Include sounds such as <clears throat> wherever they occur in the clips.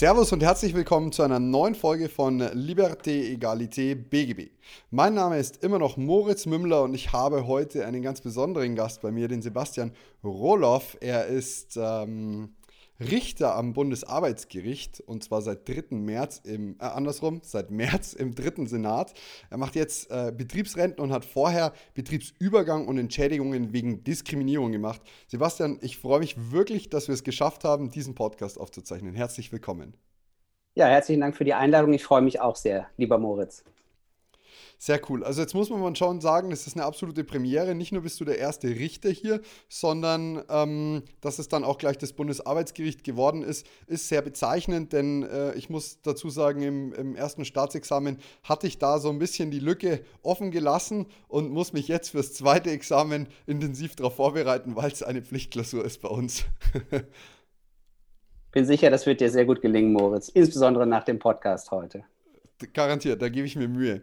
Servus und herzlich willkommen zu einer neuen Folge von Liberté, Egalité, BGB. Mein Name ist immer noch Moritz Mümmler und ich habe heute einen ganz besonderen Gast bei mir, den Sebastian Roloff. Er ist ähm, Richter am Bundesarbeitsgericht und zwar seit 3. März im, äh, andersrum, seit März im dritten Senat. Er macht jetzt äh, Betriebsrenten und hat vorher Betriebsübergang und Entschädigungen wegen Diskriminierung gemacht. Sebastian, ich freue mich wirklich, dass wir es geschafft haben, diesen Podcast aufzuzeichnen. Herzlich willkommen. Ja, herzlichen Dank für die Einladung. Ich freue mich auch sehr, lieber Moritz. Sehr cool. Also jetzt muss man schon sagen, es ist eine absolute Premiere. Nicht nur bist du der erste Richter hier, sondern ähm, dass es dann auch gleich das Bundesarbeitsgericht geworden ist, ist sehr bezeichnend, denn äh, ich muss dazu sagen, im, im, ersten Staatsexamen hatte ich da so ein bisschen die Lücke offen gelassen und muss mich jetzt fürs zweite Examen intensiv darauf vorbereiten, weil es eine Pflichtklausur ist bei uns. <laughs> Bin sicher, das wird dir sehr gut gelingen, Moritz, insbesondere nach dem Podcast heute. Garantiert, da gebe ich mir Mühe.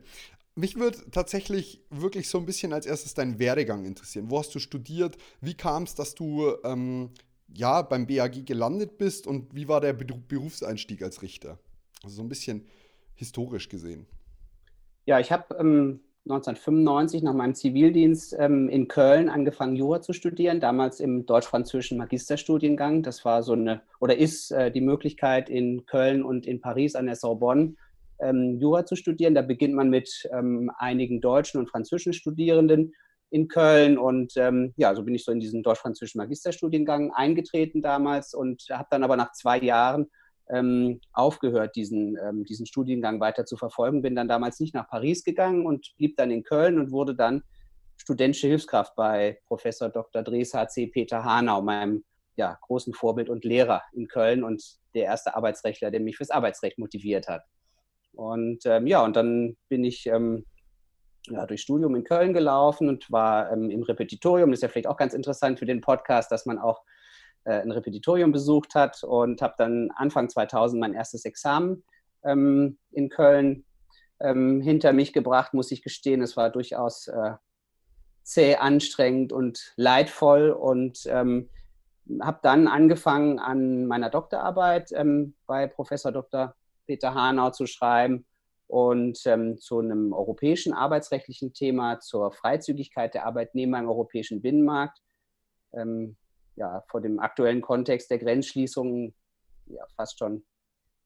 Mich würde tatsächlich wirklich so ein bisschen als erstes dein Werdegang interessieren. Wo hast du studiert? Wie kam es, dass du ähm, ja, beim BAG gelandet bist und wie war der Berufseinstieg als Richter? Also so ein bisschen historisch gesehen. Ja, ich habe ähm, 1995 nach meinem Zivildienst ähm, in Köln angefangen, Jura zu studieren, damals im deutsch-französischen Magisterstudiengang. Das war so eine, oder ist äh, die Möglichkeit in Köln und in Paris an der Sorbonne ähm, Jura zu studieren. Da beginnt man mit ähm, einigen deutschen und französischen Studierenden in Köln und ähm, ja, so bin ich so in diesen deutsch-französischen Magisterstudiengang eingetreten damals und habe dann aber nach zwei Jahren ähm, aufgehört, diesen, ähm, diesen Studiengang weiter zu verfolgen. Bin dann damals nicht nach Paris gegangen und blieb dann in Köln und wurde dann studentische Hilfskraft bei Professor Dr. Dres HC Peter Hanau, meinem ja, großen Vorbild und Lehrer in Köln und der erste Arbeitsrechtler, der mich fürs Arbeitsrecht motiviert hat. Und ähm, ja, und dann bin ich ähm, ja, durch Studium in Köln gelaufen und war ähm, im Repetitorium. Das ist ja vielleicht auch ganz interessant für den Podcast, dass man auch äh, ein Repetitorium besucht hat und habe dann Anfang 2000 mein erstes Examen ähm, in Köln ähm, hinter mich gebracht, muss ich gestehen. Es war durchaus äh, zäh, anstrengend und leidvoll und ähm, habe dann angefangen an meiner Doktorarbeit bei Professor Dr. Peter Hanau zu schreiben und ähm, zu einem europäischen arbeitsrechtlichen Thema, zur Freizügigkeit der Arbeitnehmer im europäischen Binnenmarkt. Ähm, ja, vor dem aktuellen Kontext der Grenzschließungen ja, fast schon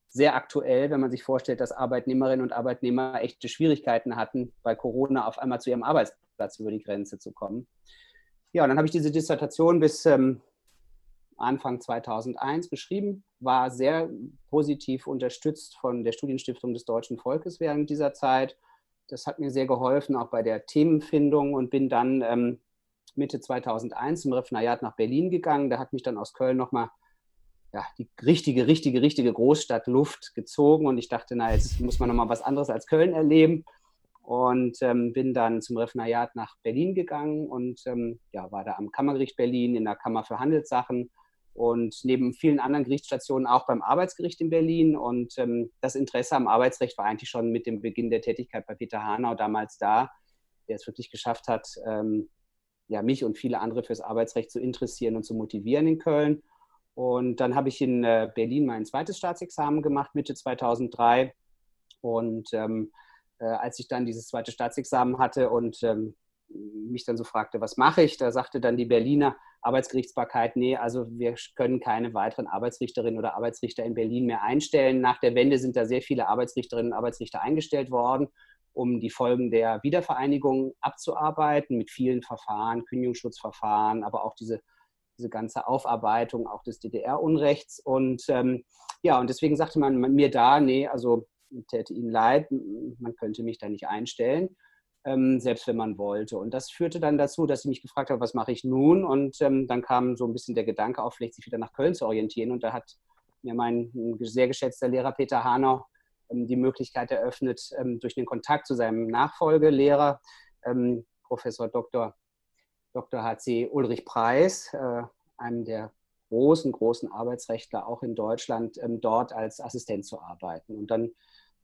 sehr aktuell, wenn man sich vorstellt, dass Arbeitnehmerinnen und Arbeitnehmer echte Schwierigkeiten hatten, bei Corona auf einmal zu ihrem Arbeitsplatz über die Grenze zu kommen. Ja, und dann habe ich diese Dissertation bis ähm, Anfang 2001 geschrieben, war sehr positiv unterstützt von der Studienstiftung des deutschen Volkes während dieser Zeit. Das hat mir sehr geholfen, auch bei der Themenfindung und bin dann ähm, Mitte 2001 im Referendariat nach Berlin gegangen. Da hat mich dann aus Köln nochmal ja, die richtige, richtige, richtige Großstadt Luft gezogen und ich dachte, na, jetzt muss man nochmal was anderes als Köln erleben und ähm, bin dann zum Referendariat nach Berlin gegangen und ähm, ja, war da am Kammergericht Berlin in der Kammer für Handelssachen und neben vielen anderen Gerichtsstationen auch beim Arbeitsgericht in Berlin. Und ähm, das Interesse am Arbeitsrecht war eigentlich schon mit dem Beginn der Tätigkeit bei Peter Hanau damals da, der es wirklich geschafft hat, ähm, ja, mich und viele andere fürs Arbeitsrecht zu interessieren und zu motivieren in Köln. Und dann habe ich in äh, Berlin mein zweites Staatsexamen gemacht, Mitte 2003. Und ähm, äh, als ich dann dieses zweite Staatsexamen hatte und ähm, mich dann so fragte, was mache ich, da sagte dann die Berliner, Arbeitsgerichtsbarkeit, nee, also wir können keine weiteren Arbeitsrichterinnen oder Arbeitsrichter in Berlin mehr einstellen. Nach der Wende sind da sehr viele Arbeitsrichterinnen und Arbeitsrichter eingestellt worden, um die Folgen der Wiedervereinigung abzuarbeiten mit vielen Verfahren, Kündigungsschutzverfahren, aber auch diese, diese ganze Aufarbeitung auch des DDR-Unrechts. Und ähm, ja, und deswegen sagte man mir da, nee, also täte Ihnen leid, man könnte mich da nicht einstellen ähm, selbst wenn man wollte. Und das führte dann dazu, dass ich mich gefragt habe, was mache ich nun? Und ähm, dann kam so ein bisschen der Gedanke auf, vielleicht sich wieder nach Köln zu orientieren. Und da hat mir mein sehr geschätzter Lehrer Peter Hanau ähm, die Möglichkeit eröffnet, ähm, durch den Kontakt zu seinem Nachfolgelehrer, ähm, Professor Dr. Dr. HC Ulrich Preis, äh, einem der großen, großen Arbeitsrechtler auch in Deutschland, ähm, dort als Assistent zu arbeiten. Und dann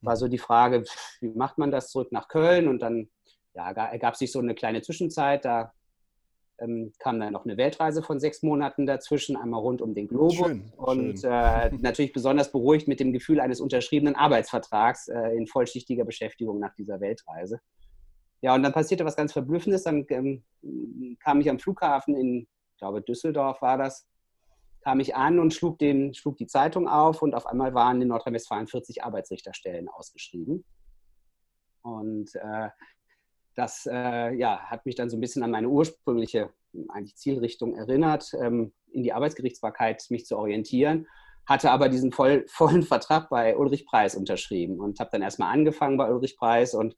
war so die Frage, wie macht man das zurück nach Köln? Und dann ja, ergab sich so eine kleine Zwischenzeit. Da ähm, kam dann noch eine Weltreise von sechs Monaten dazwischen, einmal rund um den Globus. Schön, und schön. Äh, <laughs> natürlich besonders beruhigt mit dem Gefühl eines unterschriebenen Arbeitsvertrags äh, in vollschichtiger Beschäftigung nach dieser Weltreise. Ja, und dann passierte was ganz Verblüffendes. Dann ähm, kam ich am Flughafen in, ich glaube, Düsseldorf war das, kam ich an und schlug, den, schlug die Zeitung auf und auf einmal waren in Nordrhein-Westfalen 40 Arbeitsrichterstellen ausgeschrieben. Und äh, das äh, ja, hat mich dann so ein bisschen an meine ursprüngliche eigentlich Zielrichtung erinnert, ähm, in die Arbeitsgerichtsbarkeit mich zu orientieren. Hatte aber diesen voll, <laughs> vollen Vertrag bei Ulrich Preis unterschrieben und habe dann erstmal angefangen bei Ulrich Preis und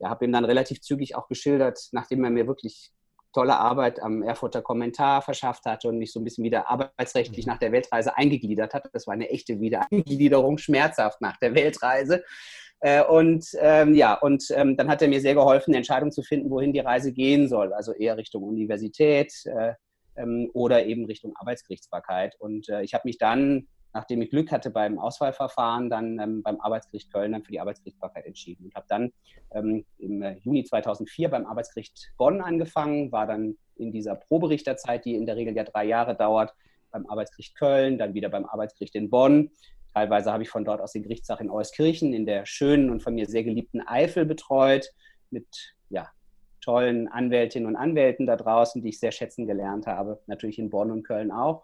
ja, habe ihm dann relativ zügig auch geschildert, nachdem er mir wirklich tolle Arbeit am Erfurter Kommentar verschafft hatte und mich so ein bisschen wieder arbeitsrechtlich mhm. nach der Weltreise eingegliedert hat. Das war eine echte Wiedereingliederung, schmerzhaft nach der Weltreise. Äh, und ähm, ja, und ähm, dann hat er mir sehr geholfen, eine Entscheidung zu finden, wohin die Reise gehen soll. Also eher Richtung Universität äh, ähm, oder eben Richtung Arbeitsgerichtsbarkeit. Und äh, ich habe mich dann, nachdem ich Glück hatte beim Auswahlverfahren, dann ähm, beim Arbeitsgericht Köln dann für die Arbeitsgerichtsbarkeit entschieden und habe dann ähm, im äh, Juni 2004 beim Arbeitsgericht Bonn angefangen, war dann in dieser Proberichtertzeit, die in der Regel ja drei Jahre dauert, beim Arbeitsgericht Köln, dann wieder beim Arbeitsgericht in Bonn Teilweise habe ich von dort aus den Gerichtstag in Euskirchen in der schönen und von mir sehr geliebten Eifel betreut mit ja, tollen Anwältinnen und Anwälten da draußen, die ich sehr schätzen gelernt habe, natürlich in Bonn und Köln auch.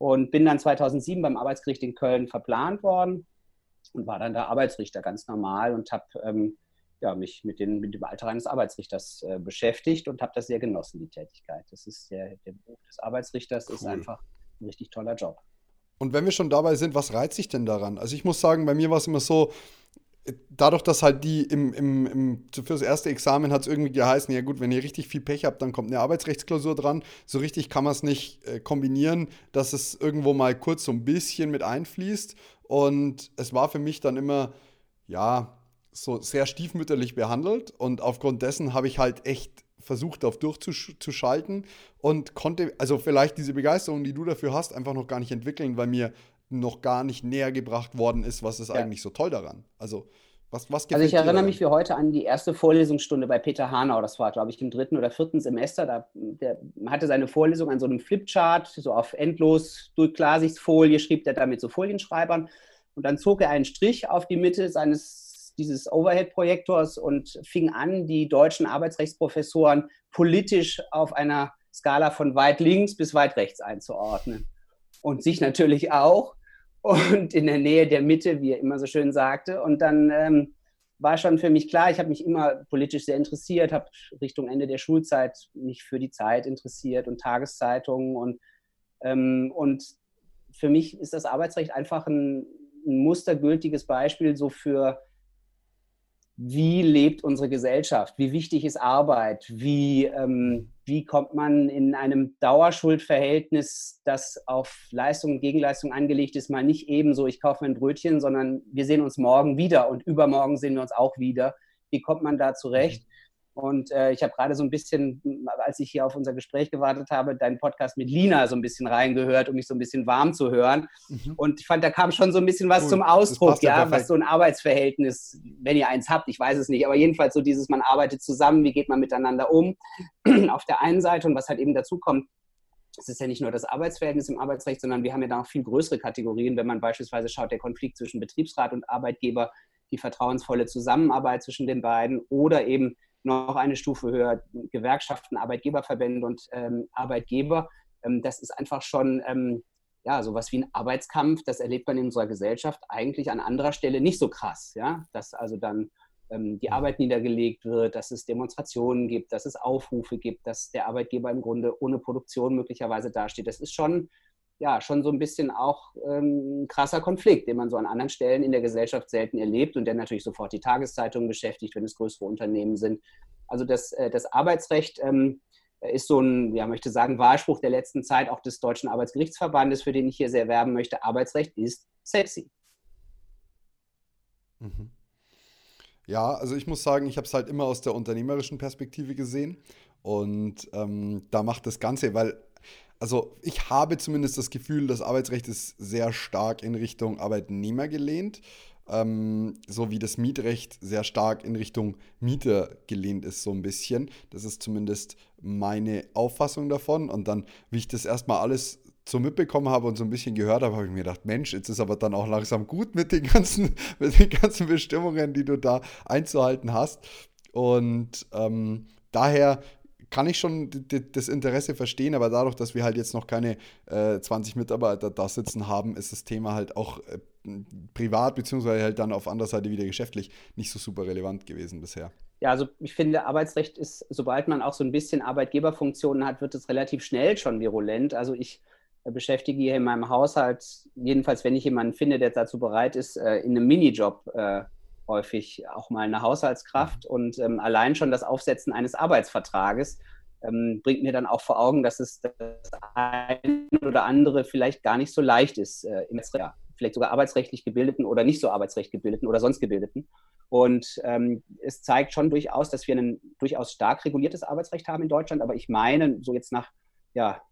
Und bin dann 2007 beim Arbeitsgericht in Köln verplant worden und war dann da Arbeitsrichter ganz normal und habe ähm, ja, mich mit, den, mit dem Alter eines Arbeitsrichters äh, beschäftigt und habe das sehr genossen, die Tätigkeit. Das ist der, der Beruf des Arbeitsrichters cool. ist einfach ein richtig toller Job. Und wenn wir schon dabei sind, was reizt sich denn daran? Also ich muss sagen, bei mir war es immer so, dadurch, dass halt die im, im, im für das erste Examen hat es irgendwie geheißen, ja gut, wenn ihr richtig viel Pech habt, dann kommt eine Arbeitsrechtsklausur dran. So richtig kann man es nicht äh, kombinieren, dass es irgendwo mal kurz so ein bisschen mit einfließt. Und es war für mich dann immer, ja, so sehr stiefmütterlich behandelt. Und aufgrund dessen habe ich halt echt versucht, auf durchzuschalten und konnte, also vielleicht diese Begeisterung, die du dafür hast, einfach noch gar nicht entwickeln, weil mir noch gar nicht näher gebracht worden ist, was ist ja. eigentlich so toll daran. Also, was, was Also ich erinnere mich wie heute an die erste Vorlesungsstunde bei Peter Hanau, das war, glaube ich, im dritten oder vierten Semester. Da, der hatte seine Vorlesung an so einem Flipchart, so auf endlos durch Klarsichtfolie, schrieb er da mit so Folienschreibern. Und dann zog er einen Strich auf die Mitte seines dieses Overhead-Projektors und fing an, die deutschen Arbeitsrechtsprofessoren politisch auf einer Skala von weit links bis weit rechts einzuordnen. Und sich natürlich auch und in der Nähe der Mitte, wie er immer so schön sagte. Und dann ähm, war schon für mich klar, ich habe mich immer politisch sehr interessiert, habe Richtung Ende der Schulzeit mich für die Zeit interessiert und Tageszeitungen. Und, ähm, und für mich ist das Arbeitsrecht einfach ein, ein mustergültiges Beispiel so für wie lebt unsere Gesellschaft, wie wichtig ist Arbeit, wie, ähm, wie kommt man in einem Dauerschuldverhältnis, das auf Leistung und Gegenleistung angelegt ist, mal nicht eben so, ich kaufe ein Brötchen, sondern wir sehen uns morgen wieder und übermorgen sehen wir uns auch wieder. Wie kommt man da zurecht? Und äh, ich habe gerade so ein bisschen, als ich hier auf unser Gespräch gewartet habe, deinen Podcast mit Lina so ein bisschen reingehört, um mich so ein bisschen warm zu hören. Mhm. Und ich fand, da kam schon so ein bisschen was cool. zum Ausdruck, ja, ja was so ein Arbeitsverhältnis, wenn ihr eins habt, ich weiß es nicht, aber jedenfalls so dieses, man arbeitet zusammen, wie geht man miteinander um, <clears throat> auf der einen Seite und was halt eben dazu kommt, es ist ja nicht nur das Arbeitsverhältnis im Arbeitsrecht, sondern wir haben ja da noch viel größere Kategorien, wenn man beispielsweise schaut, der Konflikt zwischen Betriebsrat und Arbeitgeber, die vertrauensvolle Zusammenarbeit zwischen den beiden oder eben noch eine Stufe höher, Gewerkschaften, Arbeitgeberverbände und ähm, Arbeitgeber. Ähm, das ist einfach schon ähm, ja, sowas wie ein Arbeitskampf, das erlebt man in unserer Gesellschaft eigentlich an anderer Stelle nicht so krass. Ja? Dass also dann ähm, die Arbeit niedergelegt wird, dass es Demonstrationen gibt, dass es Aufrufe gibt, dass der Arbeitgeber im Grunde ohne Produktion möglicherweise dasteht. Das ist schon ja schon so ein bisschen auch ähm, ein krasser Konflikt, den man so an anderen Stellen in der Gesellschaft selten erlebt und der natürlich sofort die Tageszeitungen beschäftigt, wenn es größere Unternehmen sind. Also das, äh, das Arbeitsrecht ähm, ist so ein, ja, möchte sagen, Wahlspruch der letzten Zeit auch des Deutschen Arbeitsgerichtsverbandes, für den ich hier sehr werben möchte. Arbeitsrecht ist sexy. Mhm. Ja, also ich muss sagen, ich habe es halt immer aus der unternehmerischen Perspektive gesehen. Und ähm, da macht das Ganze, weil also ich habe zumindest das Gefühl, das Arbeitsrecht ist sehr stark in Richtung Arbeitnehmer gelehnt, ähm, so wie das Mietrecht sehr stark in Richtung Mieter gelehnt ist, so ein bisschen. Das ist zumindest meine Auffassung davon. Und dann, wie ich das erstmal alles so mitbekommen habe und so ein bisschen gehört habe, habe ich mir gedacht, Mensch, jetzt ist aber dann auch langsam gut mit den ganzen, <laughs> mit den ganzen Bestimmungen, die du da einzuhalten hast. Und ähm, daher kann ich schon das Interesse verstehen, aber dadurch, dass wir halt jetzt noch keine äh, 20 Mitarbeiter da sitzen haben, ist das Thema halt auch äh, privat, beziehungsweise halt dann auf anderer Seite wieder geschäftlich nicht so super relevant gewesen bisher. Ja, also ich finde, Arbeitsrecht ist, sobald man auch so ein bisschen Arbeitgeberfunktionen hat, wird es relativ schnell schon virulent. Also ich äh, beschäftige hier in meinem Haushalt, jedenfalls wenn ich jemanden finde, der dazu bereit ist, äh, in einem Minijob äh, häufig auch mal eine Haushaltskraft. Mhm. Und ähm, allein schon das Aufsetzen eines Arbeitsvertrages ähm, bringt mir dann auch vor Augen, dass es das eine oder andere vielleicht gar nicht so leicht ist, äh, im ja, vielleicht sogar arbeitsrechtlich gebildeten oder nicht so arbeitsrecht gebildeten oder sonst gebildeten. Und ähm, es zeigt schon durchaus, dass wir ein durchaus stark reguliertes Arbeitsrecht haben in Deutschland. Aber ich meine, so jetzt nach ja,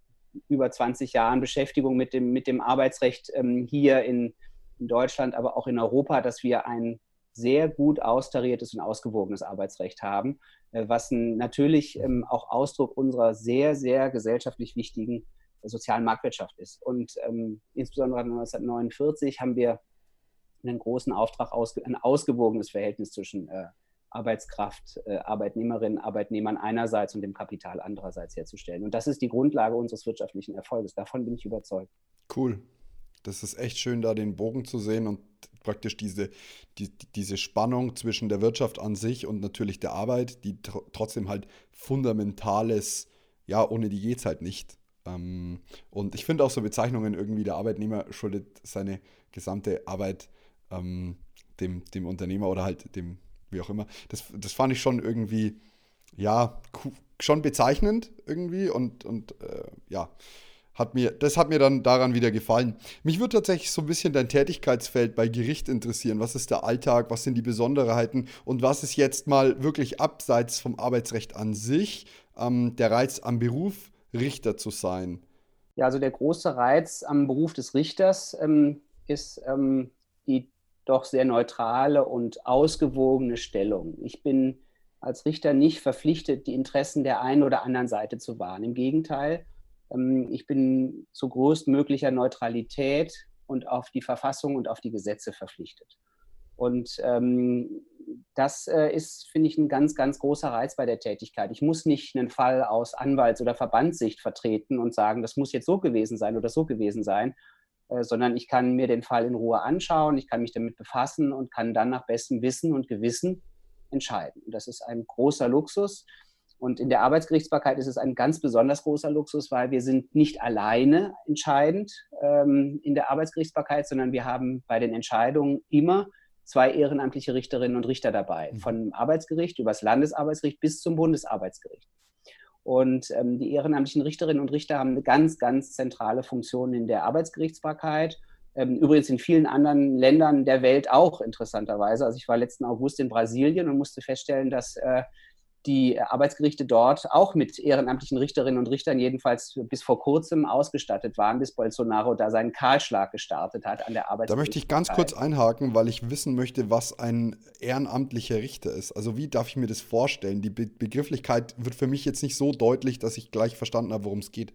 über 20 Jahren Beschäftigung mit dem, mit dem Arbeitsrecht ähm, hier in, in Deutschland, aber auch in Europa, dass wir ein sehr gut austariertes und ausgewogenes Arbeitsrecht haben, äh, was natürlich ähm, auch Ausdruck unserer sehr, sehr gesellschaftlich wichtigen äh, sozialen Marktwirtschaft ist. Und ähm, insbesondere 1949 haben wir einen großen Auftrag, ein ausgewogenes Verhältnis zwischen äh, Arbeitskraft, Arbeitnehmerinnen, Arbeitnehmern einerseits und dem Kapital andererseits herzustellen. Und das ist die Grundlage unseres wirtschaftlichen Erfolges. Davon bin ich überzeugt. Cool. Das ist echt schön, da den Bogen zu sehen und praktisch diese, die, diese Spannung zwischen der Wirtschaft an sich und natürlich der Arbeit, die tr trotzdem halt fundamentales, ja, ohne die geht es halt nicht. Ähm, und ich finde auch so Bezeichnungen irgendwie, der Arbeitnehmer schuldet seine gesamte Arbeit ähm, dem, dem Unternehmer oder halt dem, wie auch immer. Das, das fand ich schon irgendwie, ja, schon bezeichnend irgendwie und, und äh, ja hat mir, das hat mir dann daran wieder gefallen. Mich würde tatsächlich so ein bisschen dein Tätigkeitsfeld bei Gericht interessieren. Was ist der Alltag? Was sind die Besonderheiten? Und was ist jetzt mal wirklich abseits vom Arbeitsrecht an sich ähm, der Reiz am Beruf, Richter zu sein? Ja, also der große Reiz am Beruf des Richters ähm, ist ähm, die doch sehr neutrale und ausgewogene Stellung. Ich bin als Richter nicht verpflichtet, die Interessen der einen oder anderen Seite zu wahren. Im Gegenteil, ich bin zu größtmöglicher Neutralität und auf die Verfassung und auf die Gesetze verpflichtet. Und ähm, das äh, ist, finde ich, ein ganz, ganz großer Reiz bei der Tätigkeit. Ich muss nicht einen Fall aus Anwalts- oder Verbandssicht vertreten und sagen, das muss jetzt so gewesen sein oder so gewesen sein, äh, sondern ich kann mir den Fall in Ruhe anschauen, ich kann mich damit befassen und kann dann nach bestem Wissen und Gewissen entscheiden. Und das ist ein großer Luxus. Und in der Arbeitsgerichtsbarkeit ist es ein ganz besonders großer Luxus, weil wir sind nicht alleine entscheidend ähm, in der Arbeitsgerichtsbarkeit, sondern wir haben bei den Entscheidungen immer zwei ehrenamtliche Richterinnen und Richter dabei, mhm. vom Arbeitsgericht über das Landesarbeitsgericht bis zum Bundesarbeitsgericht. Und ähm, die ehrenamtlichen Richterinnen und Richter haben eine ganz, ganz zentrale Funktion in der Arbeitsgerichtsbarkeit. Ähm, übrigens in vielen anderen Ländern der Welt auch interessanterweise. Also ich war letzten August in Brasilien und musste feststellen, dass äh, die Arbeitsgerichte dort auch mit ehrenamtlichen Richterinnen und Richtern jedenfalls bis vor kurzem ausgestattet waren, bis Bolsonaro da seinen Kahlschlag gestartet hat an der Arbeit. Da möchte ich ganz kurz einhaken, weil ich wissen möchte, was ein ehrenamtlicher Richter ist. Also wie darf ich mir das vorstellen? Die Be Begrifflichkeit wird für mich jetzt nicht so deutlich, dass ich gleich verstanden habe, worum es geht.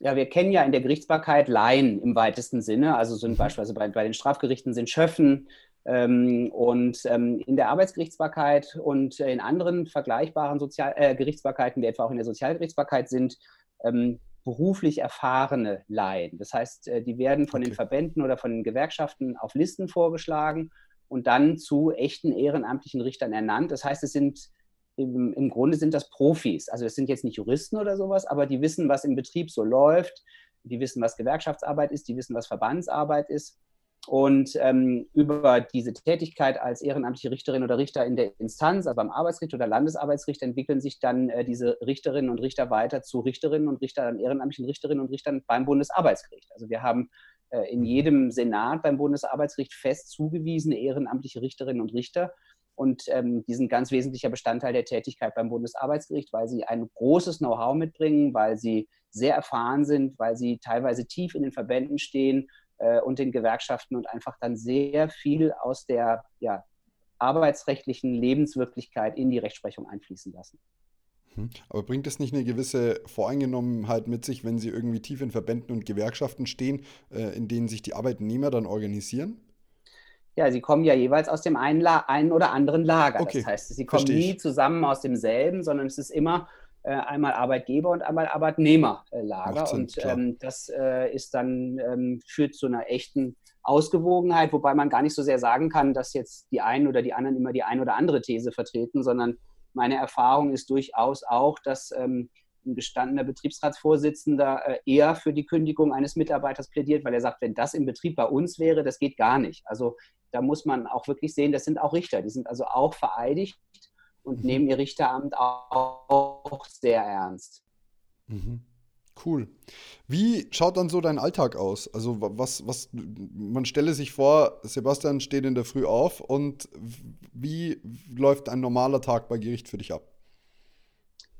Ja, wir kennen ja in der Gerichtsbarkeit Laien im weitesten Sinne. Also sind mhm. beispielsweise bei, bei den Strafgerichten sind Schöffen, und ähm, in der Arbeitsgerichtsbarkeit und in anderen vergleichbaren Sozial äh, Gerichtsbarkeiten, wie etwa auch in der Sozialgerichtsbarkeit, sind ähm, beruflich erfahrene Laien. Das heißt, äh, die werden von okay. den Verbänden oder von den Gewerkschaften auf Listen vorgeschlagen und dann zu echten ehrenamtlichen Richtern ernannt. Das heißt, es sind im, im Grunde sind das Profis. Also es sind jetzt nicht Juristen oder sowas, aber die wissen, was im Betrieb so läuft. Die wissen, was Gewerkschaftsarbeit ist, die wissen, was Verbandsarbeit ist und ähm, über diese Tätigkeit als ehrenamtliche Richterin oder Richter in der Instanz, also beim Arbeitsgericht oder Landesarbeitsgericht, entwickeln sich dann äh, diese Richterinnen und Richter weiter zu Richterinnen und Richtern, ehrenamtlichen Richterinnen und Richtern beim Bundesarbeitsgericht. Also wir haben äh, in jedem Senat beim Bundesarbeitsgericht fest zugewiesene ehrenamtliche Richterinnen und Richter. Und ähm, die sind ganz wesentlicher Bestandteil der Tätigkeit beim Bundesarbeitsgericht, weil sie ein großes Know-how mitbringen, weil sie sehr erfahren sind, weil sie teilweise tief in den Verbänden stehen äh, und den Gewerkschaften und einfach dann sehr viel aus der ja, arbeitsrechtlichen Lebenswirklichkeit in die Rechtsprechung einfließen lassen. Hm. Aber bringt es nicht eine gewisse Voreingenommenheit mit sich, wenn Sie irgendwie tief in Verbänden und Gewerkschaften stehen, äh, in denen sich die Arbeitnehmer dann organisieren? Ja, sie kommen ja jeweils aus dem einen, La einen oder anderen Lager. Okay. Das heißt, sie kommen nie zusammen aus demselben, sondern es ist immer einmal Arbeitgeber und einmal Arbeitnehmerlager. Sinn, und ähm, das äh, ist dann ähm, führt zu einer echten Ausgewogenheit, wobei man gar nicht so sehr sagen kann, dass jetzt die einen oder die anderen immer die eine oder andere These vertreten, sondern meine Erfahrung ist durchaus auch, dass ähm, ein gestandener Betriebsratsvorsitzender äh, eher für die Kündigung eines Mitarbeiters plädiert, weil er sagt, wenn das im Betrieb bei uns wäre, das geht gar nicht. Also da muss man auch wirklich sehen, das sind auch Richter, die sind also auch vereidigt und mhm. nehmen ihr Richteramt auch sehr ernst. Mhm. Cool. Wie schaut dann so dein Alltag aus? Also was, was, man stelle sich vor, Sebastian steht in der Früh auf und wie läuft ein normaler Tag bei Gericht für dich ab?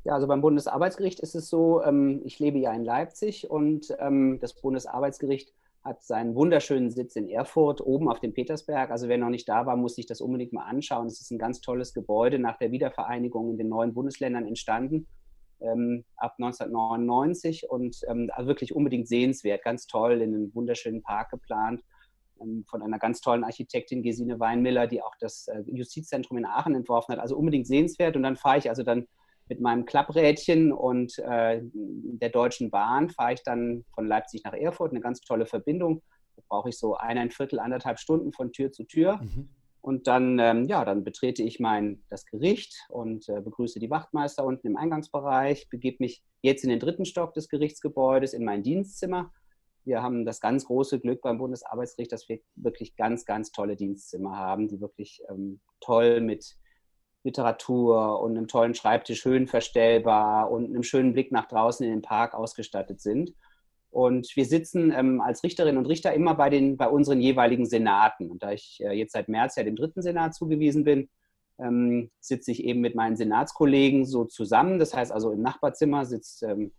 Ja, also beim Bundesarbeitsgericht ist es so, ähm, ich lebe ja in Leipzig und ähm, das Bundesarbeitsgericht hat seinen wunderschönen Sitz in Erfurt, oben auf dem Petersberg. Also wer noch nicht da war, muss sich das unbedingt mal anschauen. Es ist ein ganz tolles Gebäude nach der Wiedervereinigung in den neuen Bundesländern entstanden ähm, ab 1999 und ähm, also wirklich unbedingt sehenswert, ganz toll, in einem wunderschönen Park geplant ähm, von einer ganz tollen Architektin Gesine Weinmiller, die auch das äh, Justizzentrum in Aachen entworfen hat. Also unbedingt sehenswert und dann fahre ich also dann mit meinem Klapprädchen und äh, der Deutschen Bahn fahre ich dann von Leipzig nach Erfurt, eine ganz tolle Verbindung. Da brauche ich so eineinviertel, anderthalb Stunden von Tür zu Tür. Mhm. Und dann, ähm, ja, dann betrete ich mein, das Gericht und äh, begrüße die Wachtmeister unten im Eingangsbereich, begebe mich jetzt in den dritten Stock des Gerichtsgebäudes in mein Dienstzimmer. Wir haben das ganz große Glück beim Bundesarbeitsgericht, dass wir wirklich ganz, ganz tolle Dienstzimmer haben, die wirklich ähm, toll mit Literatur und einem tollen Schreibtisch höhenverstellbar und einem schönen Blick nach draußen in den Park ausgestattet sind. Und wir sitzen ähm, als Richterinnen und Richter immer bei, den, bei unseren jeweiligen Senaten. Und da ich äh, jetzt seit März ja dem dritten Senat zugewiesen bin, ähm, sitze ich eben mit meinen Senatskollegen so zusammen. Das heißt also im Nachbarzimmer sitzt ähm,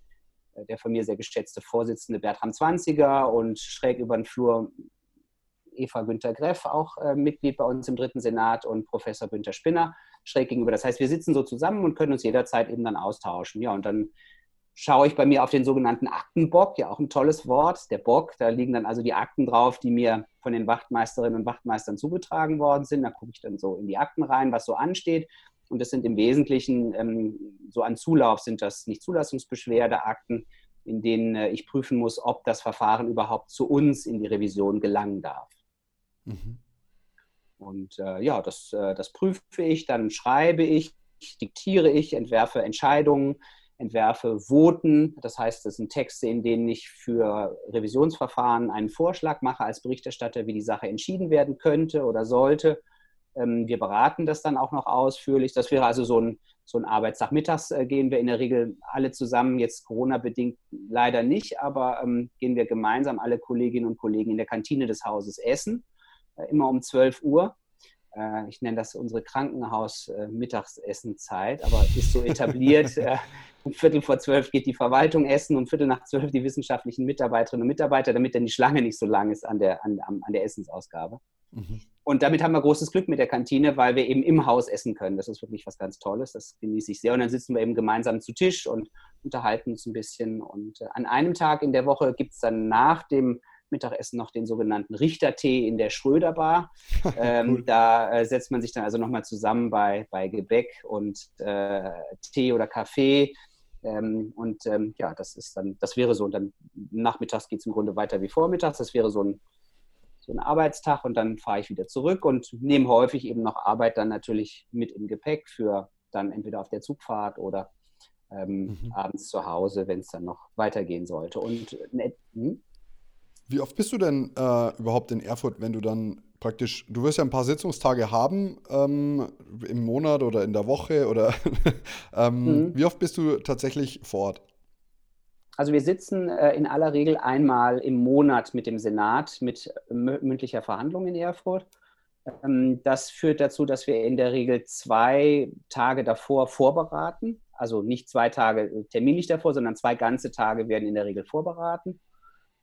der von mir sehr geschätzte Vorsitzende Bertram Zwanziger und schräg über den Flur Eva Günther Greff, auch äh, Mitglied bei uns im dritten Senat und Professor Günther Spinner schräg gegenüber. Das heißt, wir sitzen so zusammen und können uns jederzeit eben dann austauschen. Ja, und dann schaue ich bei mir auf den sogenannten Aktenbock, ja auch ein tolles Wort, der Bock. Da liegen dann also die Akten drauf, die mir von den Wachtmeisterinnen und Wachtmeistern zugetragen worden sind. Da gucke ich dann so in die Akten rein, was so ansteht. Und das sind im Wesentlichen, ähm, so an Zulauf sind das nicht Zulassungsbeschwerdeakten, in denen äh, ich prüfen muss, ob das Verfahren überhaupt zu uns in die Revision gelangen darf. Mhm. Und äh, ja, das, äh, das prüfe ich, dann schreibe ich, diktiere ich, entwerfe Entscheidungen, entwerfe Voten. Das heißt, das sind Texte, in denen ich für Revisionsverfahren einen Vorschlag mache als Berichterstatter, wie die Sache entschieden werden könnte oder sollte. Ähm, wir beraten das dann auch noch ausführlich. Das wäre also so ein, so ein Arbeitstag. Mittags äh, gehen wir in der Regel alle zusammen, jetzt Corona-bedingt leider nicht, aber ähm, gehen wir gemeinsam, alle Kolleginnen und Kollegen in der Kantine des Hauses essen, immer um 12 Uhr äh, ich nenne das unsere Krankenhaus-Mittagsessenzeit, aber ist so etabliert. <laughs> Äh, um Viertel vor zwölf geht die Verwaltung essen, um Viertel nach zwölf die wissenschaftlichen Mitarbeiterinnen und Mitarbeiter, damit dann die Schlange nicht so lang ist an der, an, an der Essensausgabe. Mhm. Und damit haben wir großes Glück mit der Kantine, weil wir eben im Haus essen können. Das ist wirklich was ganz Tolles. Das genieße ich sehr. Und dann sitzen wir eben gemeinsam zu Tisch und unterhalten uns ein bisschen. Und äh, an einem Tag in der Woche gibt es dann nach dem Mittagessen noch den sogenannten Richtertee in der Schröderbar. <laughs> Ähm, cool. Da äh, setzt man sich dann also nochmal zusammen bei, bei Gebäck und äh, Tee oder Kaffee. Ähm, und ähm, ja, das ist dann, das wäre so. Und dann nachmittags geht es im Grunde weiter wie vormittags. Das wäre so ein, so ein Arbeitstag und dann fahre ich wieder zurück und nehme häufig eben noch Arbeit dann natürlich mit im Gepäck für dann entweder auf der Zugfahrt oder ähm, mhm. abends zu Hause, wenn es dann noch weitergehen sollte. Und äh, hm? Wie oft bist du denn äh, überhaupt in Erfurt, wenn du dann praktisch, du wirst ja ein paar Sitzungstage haben ähm, im Monat oder in der Woche oder <laughs> ähm, mhm. wie oft bist du tatsächlich vor Ort? Also wir sitzen äh, in aller Regel einmal im Monat mit dem Senat mit mündlicher Verhandlung in Erfurt. Ähm, das führt dazu, dass wir in der Regel zwei Tage davor vorberaten. Also nicht zwei Tage terminlich davor, sondern zwei ganze Tage werden in der Regel vorberaten.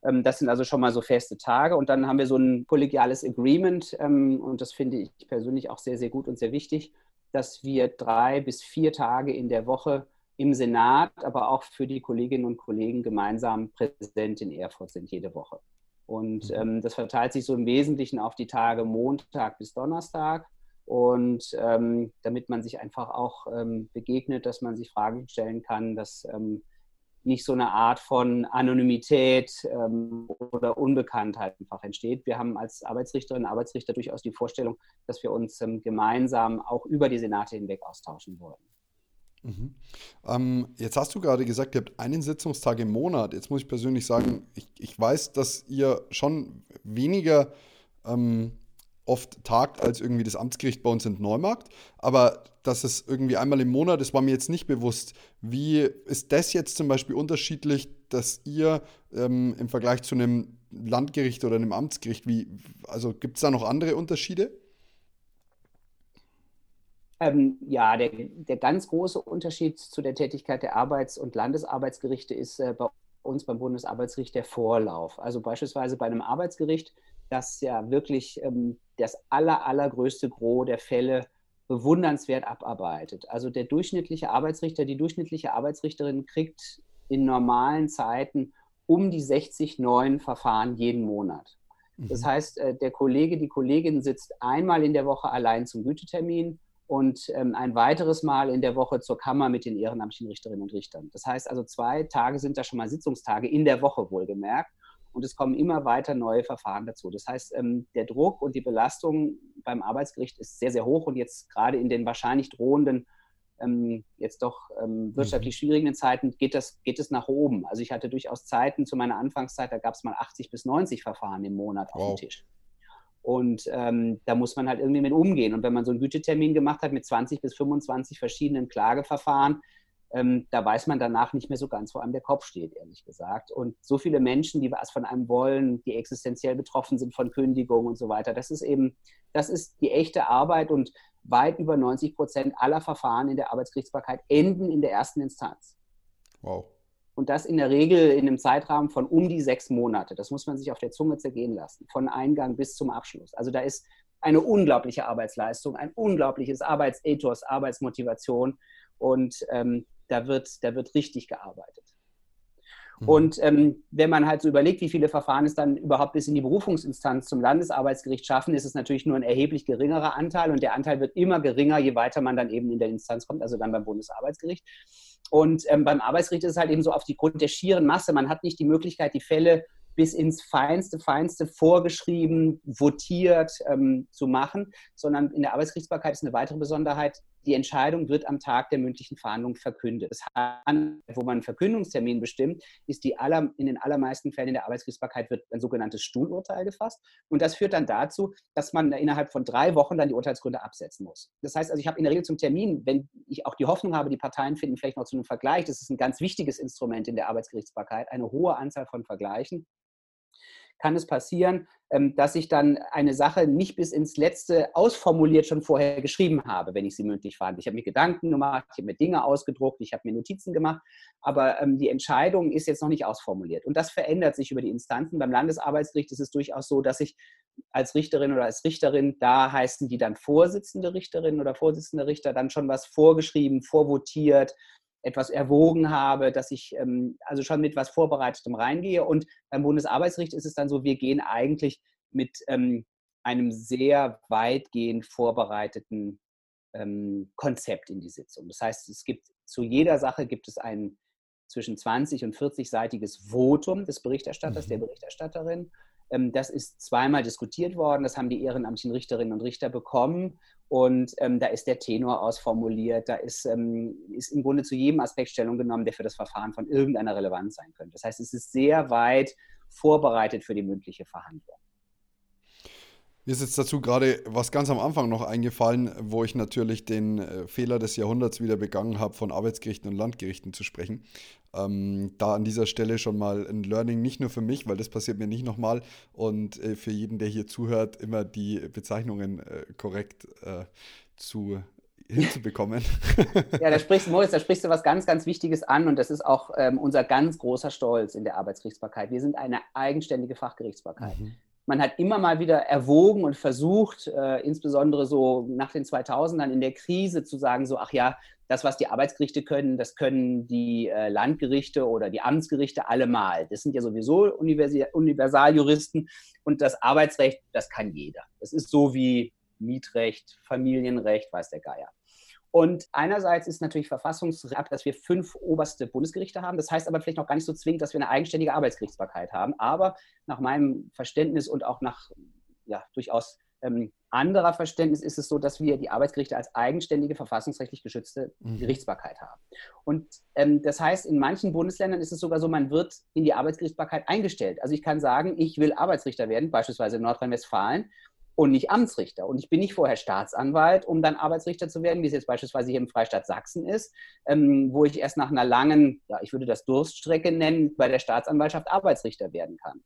Ähm, das sind also schon mal so feste Tage. Und dann haben wir so ein kollegiales Agreement. Ähm, und das finde ich persönlich auch sehr, sehr gut und sehr wichtig, dass wir drei bis vier Tage in der Woche im Senat, aber auch für die Kolleginnen und Kollegen gemeinsam präsent in Erfurt sind jede Woche. Und mhm. ähm, das verteilt sich so im Wesentlichen auf die Tage Montag bis Donnerstag. Und ähm, damit man sich einfach auch ähm, begegnet, dass man sich Fragen stellen kann, dass ähm, nicht so eine Art von Anonymität ähm, oder Unbekanntheit einfach entsteht. Wir haben als Arbeitsrichterinnen und Arbeitsrichter durchaus die Vorstellung, dass wir uns ähm, gemeinsam auch über die Senate hinweg austauschen wollen. Mhm. Ähm, jetzt hast du gerade gesagt, ihr habt einen Sitzungstag im Monat. Jetzt muss ich persönlich sagen, ich, ich weiß, dass ihr schon weniger ähm, oft tagt als irgendwie das Amtsgericht bei uns in Neumarkt. Aber dass es irgendwie einmal im Monat ist, war mir jetzt nicht bewusst. Wie ist das jetzt zum Beispiel unterschiedlich, dass ihr ähm, im Vergleich zu einem Landgericht oder einem Amtsgericht, wie, also gibt es da noch andere Unterschiede? Ähm, ja, der, der ganz große Unterschied zu der Tätigkeit der Arbeits- und Landesarbeitsgerichte ist äh, bei uns beim Bundesarbeitsgericht der Vorlauf. Also beispielsweise bei einem Arbeitsgericht, das ja wirklich ähm, das aller, allergrößte Gros der Fälle bewundernswert abarbeitet. Also der durchschnittliche Arbeitsrichter, die durchschnittliche Arbeitsrichterin kriegt in normalen Zeiten um die 60 neuen Verfahren jeden Monat. Das mhm. heißt, äh, der Kollege, die Kollegin sitzt einmal in der Woche allein zum Gütetermin und ähm, ein weiteres Mal in der Woche zur Kammer mit den ehrenamtlichen Richterinnen und Richtern. Das heißt also, zwei Tage sind da schon mal Sitzungstage in der Woche wohlgemerkt. Und es kommen immer weiter neue Verfahren dazu. Das heißt, ähm, der Druck und die Belastung beim Arbeitsgericht ist sehr, sehr hoch. Und jetzt gerade in den wahrscheinlich drohenden, ähm, jetzt doch ähm, wirtschaftlich mhm. schwierigen Zeiten geht, das, geht es nach oben. Also ich hatte durchaus Zeiten zu meiner Anfangszeit, da gab es mal 80 bis 90 Verfahren im Monat auf dem Tisch. Und ähm, da muss man halt irgendwie mit umgehen. Und wenn man so einen Gütetermin gemacht hat mit 20 bis 25 verschiedenen Klageverfahren, ähm, da weiß man danach nicht mehr so ganz, wo einem der Kopf steht, ehrlich gesagt. Und so viele Menschen, die was von einem wollen, die existenziell betroffen sind von Kündigung und so weiter, das ist eben, das ist die echte Arbeit und weit über 90 Prozent aller Verfahren in der Arbeitsgerichtsbarkeit enden in der ersten Instanz. Wow. Und das in der Regel in einem Zeitrahmen von um die sechs Monate. Das muss man sich auf der Zunge zergehen lassen, von Eingang bis zum Abschluss. Also da ist eine unglaubliche Arbeitsleistung, ein unglaubliches Arbeitsethos, Arbeitsmotivation und ähm, da, wird, da wird richtig gearbeitet. Mhm. Und ähm, wenn man halt so überlegt, wie viele Verfahren es dann überhaupt bis in die Berufungsinstanz zum Landesarbeitsgericht schaffen, ist es natürlich nur ein erheblich geringerer Anteil und der Anteil wird immer geringer, je weiter man dann eben in der Instanz kommt, also dann beim Bundesarbeitsgericht. Und ähm, beim Arbeitsgericht ist es halt eben so aufgrund der schieren Masse. Man hat nicht die Möglichkeit, die Fälle bis ins Feinste, Feinste vorgeschrieben, votiert ähm, zu machen, sondern in der Arbeitsgerichtsbarkeit ist eine weitere Besonderheit, die Entscheidung wird am Tag der mündlichen Verhandlung verkündet. Das heißt, wo man einen Verkündungstermin bestimmt, ist die aller, in den allermeisten Fällen in der Arbeitsgerichtsbarkeit wird ein sogenanntes Stuhlurteil gefasst. Und das führt dann dazu, dass man innerhalb von drei Wochen dann die Urteilsgründe absetzen muss. Das heißt also, ich habe in der Regel zum Termin, wenn ich auch die Hoffnung habe, die Parteien finden vielleicht noch zu einem Vergleich, das ist ein ganz wichtiges Instrument in der Arbeitsgerichtsbarkeit, eine hohe Anzahl von Vergleichen kann es passieren, ähm, dass ich dann eine Sache nicht bis ins Letzte ausformuliert schon vorher geschrieben habe, wenn ich sie mündlich fand. Ich habe mir Gedanken gemacht, ich habe mir Dinge ausgedruckt, ich habe mir Notizen gemacht, aber ähm, die Entscheidung ist jetzt noch nicht ausformuliert. Und das verändert sich über die Instanzen. Beim Landesarbeitsgericht ist es durchaus so, dass ich als Richterin oder als Richterin, da heißen die dann Vorsitzende Richterin oder Vorsitzende Richter, dann schon was vorgeschrieben, vorvotiert, etwas erwogen habe, dass ich ähm, also schon mit was Vorbereitetem reingehe. Und beim Bundesarbeitsgericht ist es dann so, wir gehen eigentlich mit ähm, einem sehr weitgehend vorbereiteten ähm, Konzept in die Sitzung. Das heißt, es gibt zu jeder Sache gibt es ein zwischen 20 und 40-seitiges Votum des Berichterstatters, mhm. der Berichterstatterin. Ähm, das ist zweimal diskutiert worden, das haben die ehrenamtlichen Richterinnen und Richter bekommen und ähm, da ist der Tenor ausformuliert, da ist, ähm, ist im Grunde zu jedem Aspekt Stellung genommen, der für das Verfahren von irgendeiner Relevanz sein könnte. Das heißt, es ist sehr weit vorbereitet für die mündliche Verhandlung. Mir ist jetzt dazu gerade was ganz am Anfang noch eingefallen, wo ich natürlich den äh, Fehler des Jahrhunderts wieder begangen habe, von Arbeitsgerichten und Landgerichten zu sprechen. Ähm, da an dieser Stelle schon mal ein Learning, nicht nur für mich, weil das passiert mir nicht nochmal und äh, für jeden, der hier zuhört, immer die Bezeichnungen äh, korrekt äh, zu hinzubekommen. <laughs> ja, da sprichst, Moritz, da sprichst du was ganz, ganz Wichtiges an und das ist auch ähm, unser ganz großer Stolz in der Arbeitsgerichtsbarkeit. Wir sind eine eigenständige Fachgerichtsbarkeit. Mhm. Man hat immer mal wieder erwogen und versucht, äh, insbesondere so nach den 2000ern in der Krise zu sagen, so, ach ja, das, was die Arbeitsgerichte können, das können die äh, Landgerichte oder die Amtsgerichte allemal. Das sind ja sowieso Universaljuristen und das Arbeitsrecht, das kann jeder. Das ist so wie Mietrecht, Familienrecht, weiß der Geier. Und einerseits ist natürlich Verfassungsrecht, dass wir fünf oberste Bundesgerichte haben. Das heißt aber vielleicht noch gar nicht so zwingend, dass wir eine eigenständige Arbeitsgerichtsbarkeit haben. Aber nach meinem Verständnis und auch nach ja, durchaus ähm, anderer Verständnis ist es so, dass wir die Arbeitsgerichte als eigenständige, verfassungsrechtlich geschützte mhm. Gerichtsbarkeit haben. Und ähm, das heißt, in manchen Bundesländern ist es sogar so, man wird in die Arbeitsgerichtsbarkeit eingestellt. Also ich kann sagen, ich will Arbeitsrichter werden, beispielsweise in Nordrhein-Westfalen und nicht Amtsrichter. Und ich bin nicht vorher Staatsanwalt, um dann Arbeitsrichter zu werden, wie es jetzt beispielsweise hier im Freistaat Sachsen ist, ähm, wo ich erst nach einer langen, ja, ich würde das Durststrecke nennen, bei der Staatsanwaltschaft Arbeitsrichter werden kann.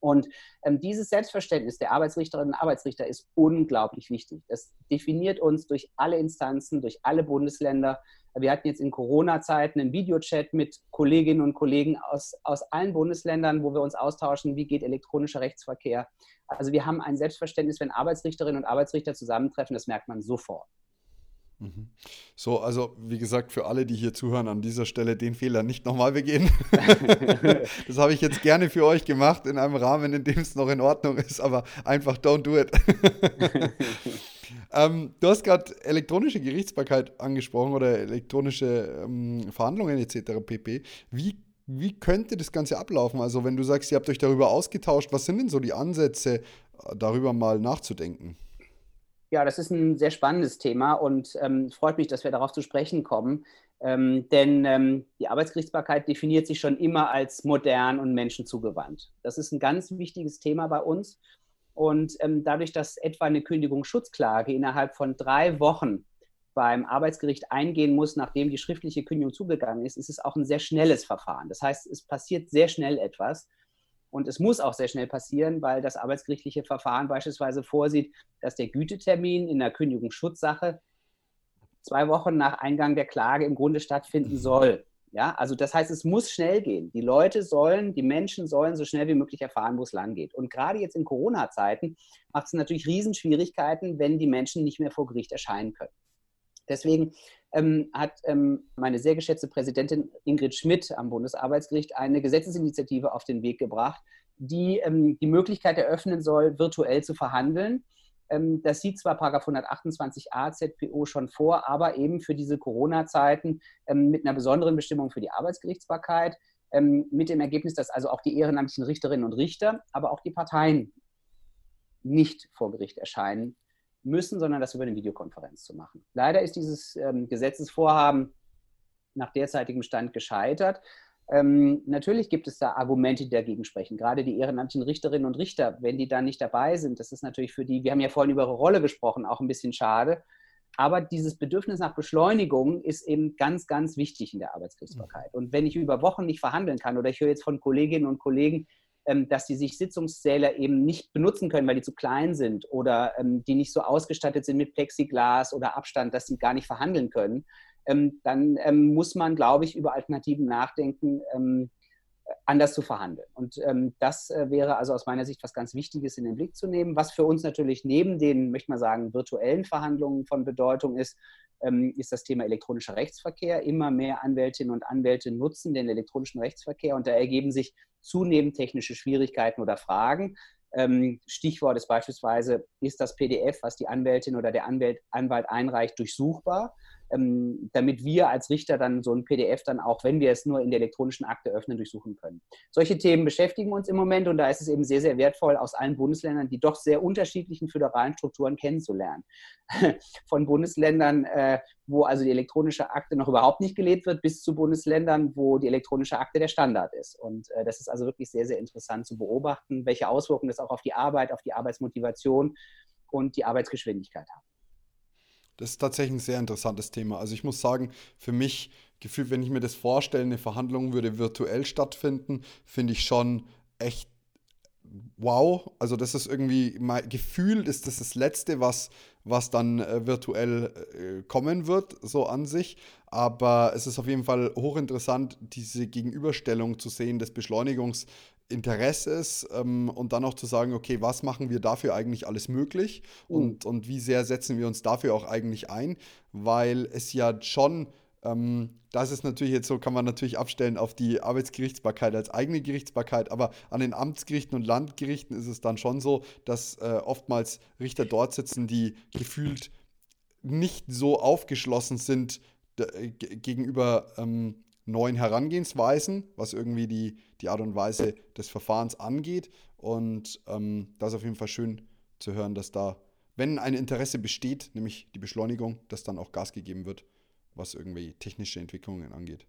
Und ähm, dieses Selbstverständnis der Arbeitsrichterinnen und Arbeitsrichter ist unglaublich wichtig. Das definiert uns durch alle Instanzen, durch alle Bundesländer. Wir hatten jetzt in Corona-Zeiten einen Videochat mit Kolleginnen und Kollegen aus, aus allen Bundesländern, wo wir uns austauschen, wie geht elektronischer Rechtsverkehr. Also wir haben ein Selbstverständnis, wenn Arbeitsrichterinnen und Arbeitsrichter zusammentreffen, das merkt man sofort. Mhm. So, also wie gesagt, für alle, die hier zuhören, an dieser Stelle den Fehler nicht nochmal begehen. <laughs> das habe ich jetzt gerne für euch gemacht, in einem Rahmen, in dem es noch in Ordnung ist, aber einfach don't do it. <laughs> ähm, du hast gerade elektronische Gerichtsbarkeit angesprochen oder elektronische ähm, Verhandlungen etc. pp. Wie wie könnte das Ganze ablaufen? Also, wenn du sagst, ihr habt euch darüber ausgetauscht, was sind denn so die Ansätze, darüber mal nachzudenken? Ja, das ist ein sehr spannendes Thema und ähm, freut mich, dass wir darauf zu sprechen kommen. Ähm, denn ähm, die Arbeitsgerichtsbarkeit definiert sich schon immer als modern und menschenzugewandt. Das ist ein ganz wichtiges Thema bei uns. Und ähm, dadurch, dass etwa eine Kündigungsschutzklage innerhalb von drei Wochen beim Arbeitsgericht eingehen muss, nachdem die schriftliche Kündigung zugegangen ist, ist es auch ein sehr schnelles Verfahren. Das heißt, es passiert sehr schnell etwas. Und es muss auch sehr schnell passieren, weil das arbeitsgerichtliche Verfahren beispielsweise vorsieht, dass der Gütetermin in der Kündigungsschutzsache zwei Wochen nach Eingang der Klage im Grunde stattfinden soll. Ja, also das heißt, es muss schnell gehen. Die Leute sollen, die Menschen sollen so schnell wie möglich erfahren, wo es lang geht. Und gerade jetzt in Corona-Zeiten macht es natürlich Riesenschwierigkeiten, wenn die Menschen nicht mehr vor Gericht erscheinen können. Deswegen ähm, hat ähm, meine sehr geschätzte Präsidentin Ingrid Schmidt am Bundesarbeitsgericht eine Gesetzesinitiative auf den Weg gebracht, die ähm, die Möglichkeit eröffnen soll, virtuell zu verhandeln. Ähm, das sieht zwar 128a ZPO schon vor, aber eben für diese Corona-Zeiten ähm, mit einer besonderen Bestimmung für die Arbeitsgerichtsbarkeit, ähm, mit dem Ergebnis, dass also auch die ehrenamtlichen Richterinnen und Richter, aber auch die Parteien nicht vor Gericht erscheinen müssen, sondern das über eine Videokonferenz zu machen. Leider ist dieses ähm, Gesetzesvorhaben nach derzeitigem Stand gescheitert. Ähm, natürlich gibt es da Argumente, die dagegen sprechen. Gerade die ehrenamtlichen Richterinnen und Richter, wenn die da nicht dabei sind, das ist natürlich für die, wir haben ja vorhin über ihre Rolle gesprochen, auch ein bisschen schade. Aber dieses Bedürfnis nach Beschleunigung ist eben ganz, ganz wichtig in der Arbeitsgerichtsbarkeit. Und wenn ich über Wochen nicht verhandeln kann oder ich höre jetzt von Kolleginnen und Kollegen, dass die sich Sitzungssäle eben nicht benutzen können, weil die zu klein sind oder ähm, die nicht so ausgestattet sind mit Plexiglas oder Abstand, dass sie gar nicht verhandeln können, ähm, dann muss man, glaube ich, über Alternativen nachdenken, anders zu verhandeln. Und das äh, wäre also aus meiner Sicht was ganz Wichtiges in den Blick zu nehmen. Was für uns natürlich neben den, möchte man sagen, virtuellen Verhandlungen von Bedeutung ist, ist das Thema elektronischer Rechtsverkehr. Immer mehr Anwältinnen und Anwälte nutzen den elektronischen Rechtsverkehr und da ergeben sich zunehmend technische Schwierigkeiten oder Fragen. Ähm, Stichwort ist beispielsweise, ist das PDF, was die Anwältin oder der Anwalt, Anwalt einreicht, durchsuchbar? Ähm, damit wir als Richter dann so ein PDF dann auch, wenn wir es nur in der elektronischen Akte öffnen, durchsuchen können. Solche Themen beschäftigen uns im Moment und da ist es eben sehr, sehr wertvoll, aus allen Bundesländern die doch sehr unterschiedlichen föderalen Strukturen kennenzulernen. <laughs> Von Bundesländern, äh, wo also die elektronische Akte noch überhaupt nicht gelebt wird, bis zu Bundesländern, wo die elektronische Akte der Standard ist. Und äh, das ist also wirklich sehr, sehr interessant zu beobachten, welche Auswirkungen das auch auf die Arbeit, auf die Arbeitsmotivation und die Arbeitsgeschwindigkeit hat. Das ist tatsächlich ein sehr interessantes Thema. Also ich muss sagen, für mich gefühlt, wenn ich mir das vorstelle, eine Verhandlung würde virtuell stattfinden, finde ich schon echt wow. Also das ist irgendwie, gefühlt ist das das Letzte, was, was dann äh, virtuell äh, kommen wird, so an sich. Aber es ist auf jeden Fall hochinteressant, diese Gegenüberstellung zu sehen des Beschleunigungsinteresses ähm, und dann auch zu sagen, okay, was machen wir dafür eigentlich alles möglich mhm. und, und wie sehr setzen wir uns dafür auch eigentlich ein, weil es ja schon ähm, das ist natürlich jetzt so, kann man natürlich abstellen auf die Arbeitsgerichtsbarkeit als eigene Gerichtsbarkeit, aber an den Amtsgerichten und Landgerichten ist es dann schon so, dass äh, oftmals Richter dort sitzen, die gefühlt nicht so aufgeschlossen sind äh, gegenüber ähm, neuen Herangehensweisen, was irgendwie die, die Art und Weise des Verfahrens angeht. Und ähm, das ist auf jeden Fall schön zu hören, dass da, wenn ein Interesse besteht, nämlich die Beschleunigung, dass dann auch Gas gegeben wird was irgendwie technische Entwicklungen angeht?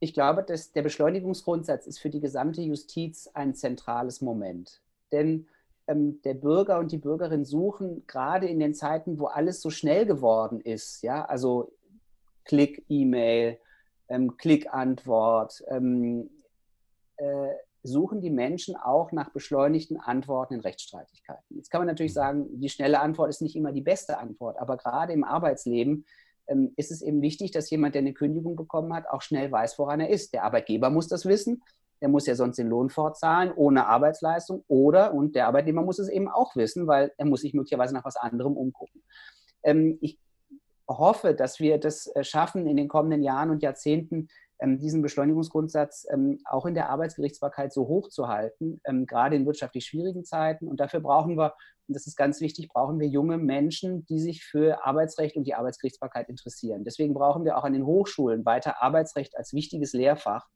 Ich glaube, dass der Beschleunigungsgrundsatz ist für die gesamte Justiz ein zentrales Moment. Denn ähm, der Bürger und die Bürgerin suchen gerade in den Zeiten, wo alles so schnell geworden ist, ja, also Klick-E-Mail, ähm, Klick-Antwort, ähm, äh, suchen die Menschen auch nach beschleunigten Antworten in Rechtsstreitigkeiten. Jetzt kann man natürlich mhm. sagen, die schnelle Antwort ist nicht immer die beste Antwort, aber gerade im Arbeitsleben ähm, ist es eben wichtig, dass jemand, der eine Kündigung bekommen hat, auch schnell weiß, woran er ist. Der Arbeitgeber muss das wissen. Der muss ja sonst den Lohn fortzahlen ohne Arbeitsleistung. Oder, und der Arbeitnehmer muss es eben auch wissen, weil er muss sich möglicherweise nach was anderem umgucken. Ähm, ich hoffe, dass wir das äh, schaffen, in den kommenden Jahren und Jahrzehnten ähm, diesen Beschleunigungsgrundsatz ähm, auch in der Arbeitsgerichtsbarkeit so hoch zu halten, ähm, gerade in wirtschaftlich schwierigen Zeiten. Und dafür brauchen wir, und das ist ganz wichtig, brauchen wir junge Menschen, die sich für Arbeitsrecht und die Arbeitsgerichtsbarkeit interessieren. Deswegen brauchen wir auch an den Hochschulen weiter Arbeitsrecht als wichtiges Lehrfach.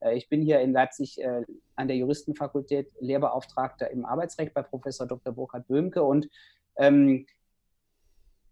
Äh, ich bin hier in Leipzig äh, an der Juristenfakultät Lehrbeauftragter im Arbeitsrecht bei Professor Dr. Burkhard Böhmke und ähm,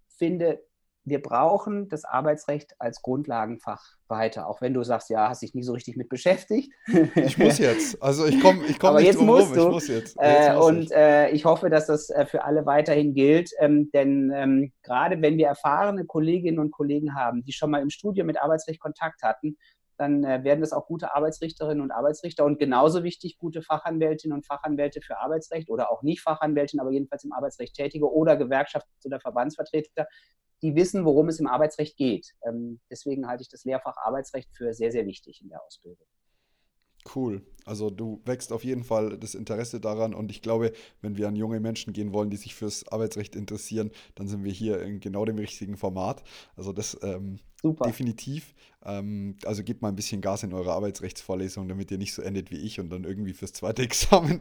finde, wir brauchen das Arbeitsrecht als Grundlagenfach weiter, auch wenn du sagst, ja, hast dich nie so richtig mit beschäftigt. Ich muss jetzt. Also ich komme ich komm nicht jetzt drum musst rum. Du. Ich muss jetzt. jetzt äh, muss und ich. Äh, ich. hoffe, dass das äh, für alle weiterhin gilt, ähm, denn ähm, gerade wenn wir erfahrene Kolleginnen und Kollegen haben, die schon mal im Studium mit Arbeitsrecht Kontakt hatten, dann äh, werden das auch gute Arbeitsrichterinnen und Arbeitsrichter und genauso wichtig gute Fachanwältinnen und Fachanwälte für Arbeitsrecht oder auch nicht Fachanwältin, aber jedenfalls im Arbeitsrecht tätige oder Gewerkschafts- oder Verbandsvertreter, die wissen, worum es im Arbeitsrecht geht. Ähm, deswegen halte ich das Lehrfach Arbeitsrecht für sehr, sehr wichtig in der Ausbildung. Cool. Also du wächst auf jeden Fall das Interesse daran und ich glaube, wenn wir an junge Menschen gehen wollen, die sich fürs Arbeitsrecht interessieren, dann sind wir hier in genau dem richtigen Format. Also das ähm, Super. definitiv. Ähm, also gebt mal ein bisschen Gas in eure Arbeitsrechtsvorlesung, damit ihr nicht so endet wie ich und dann irgendwie fürs zweite <laughs> Examen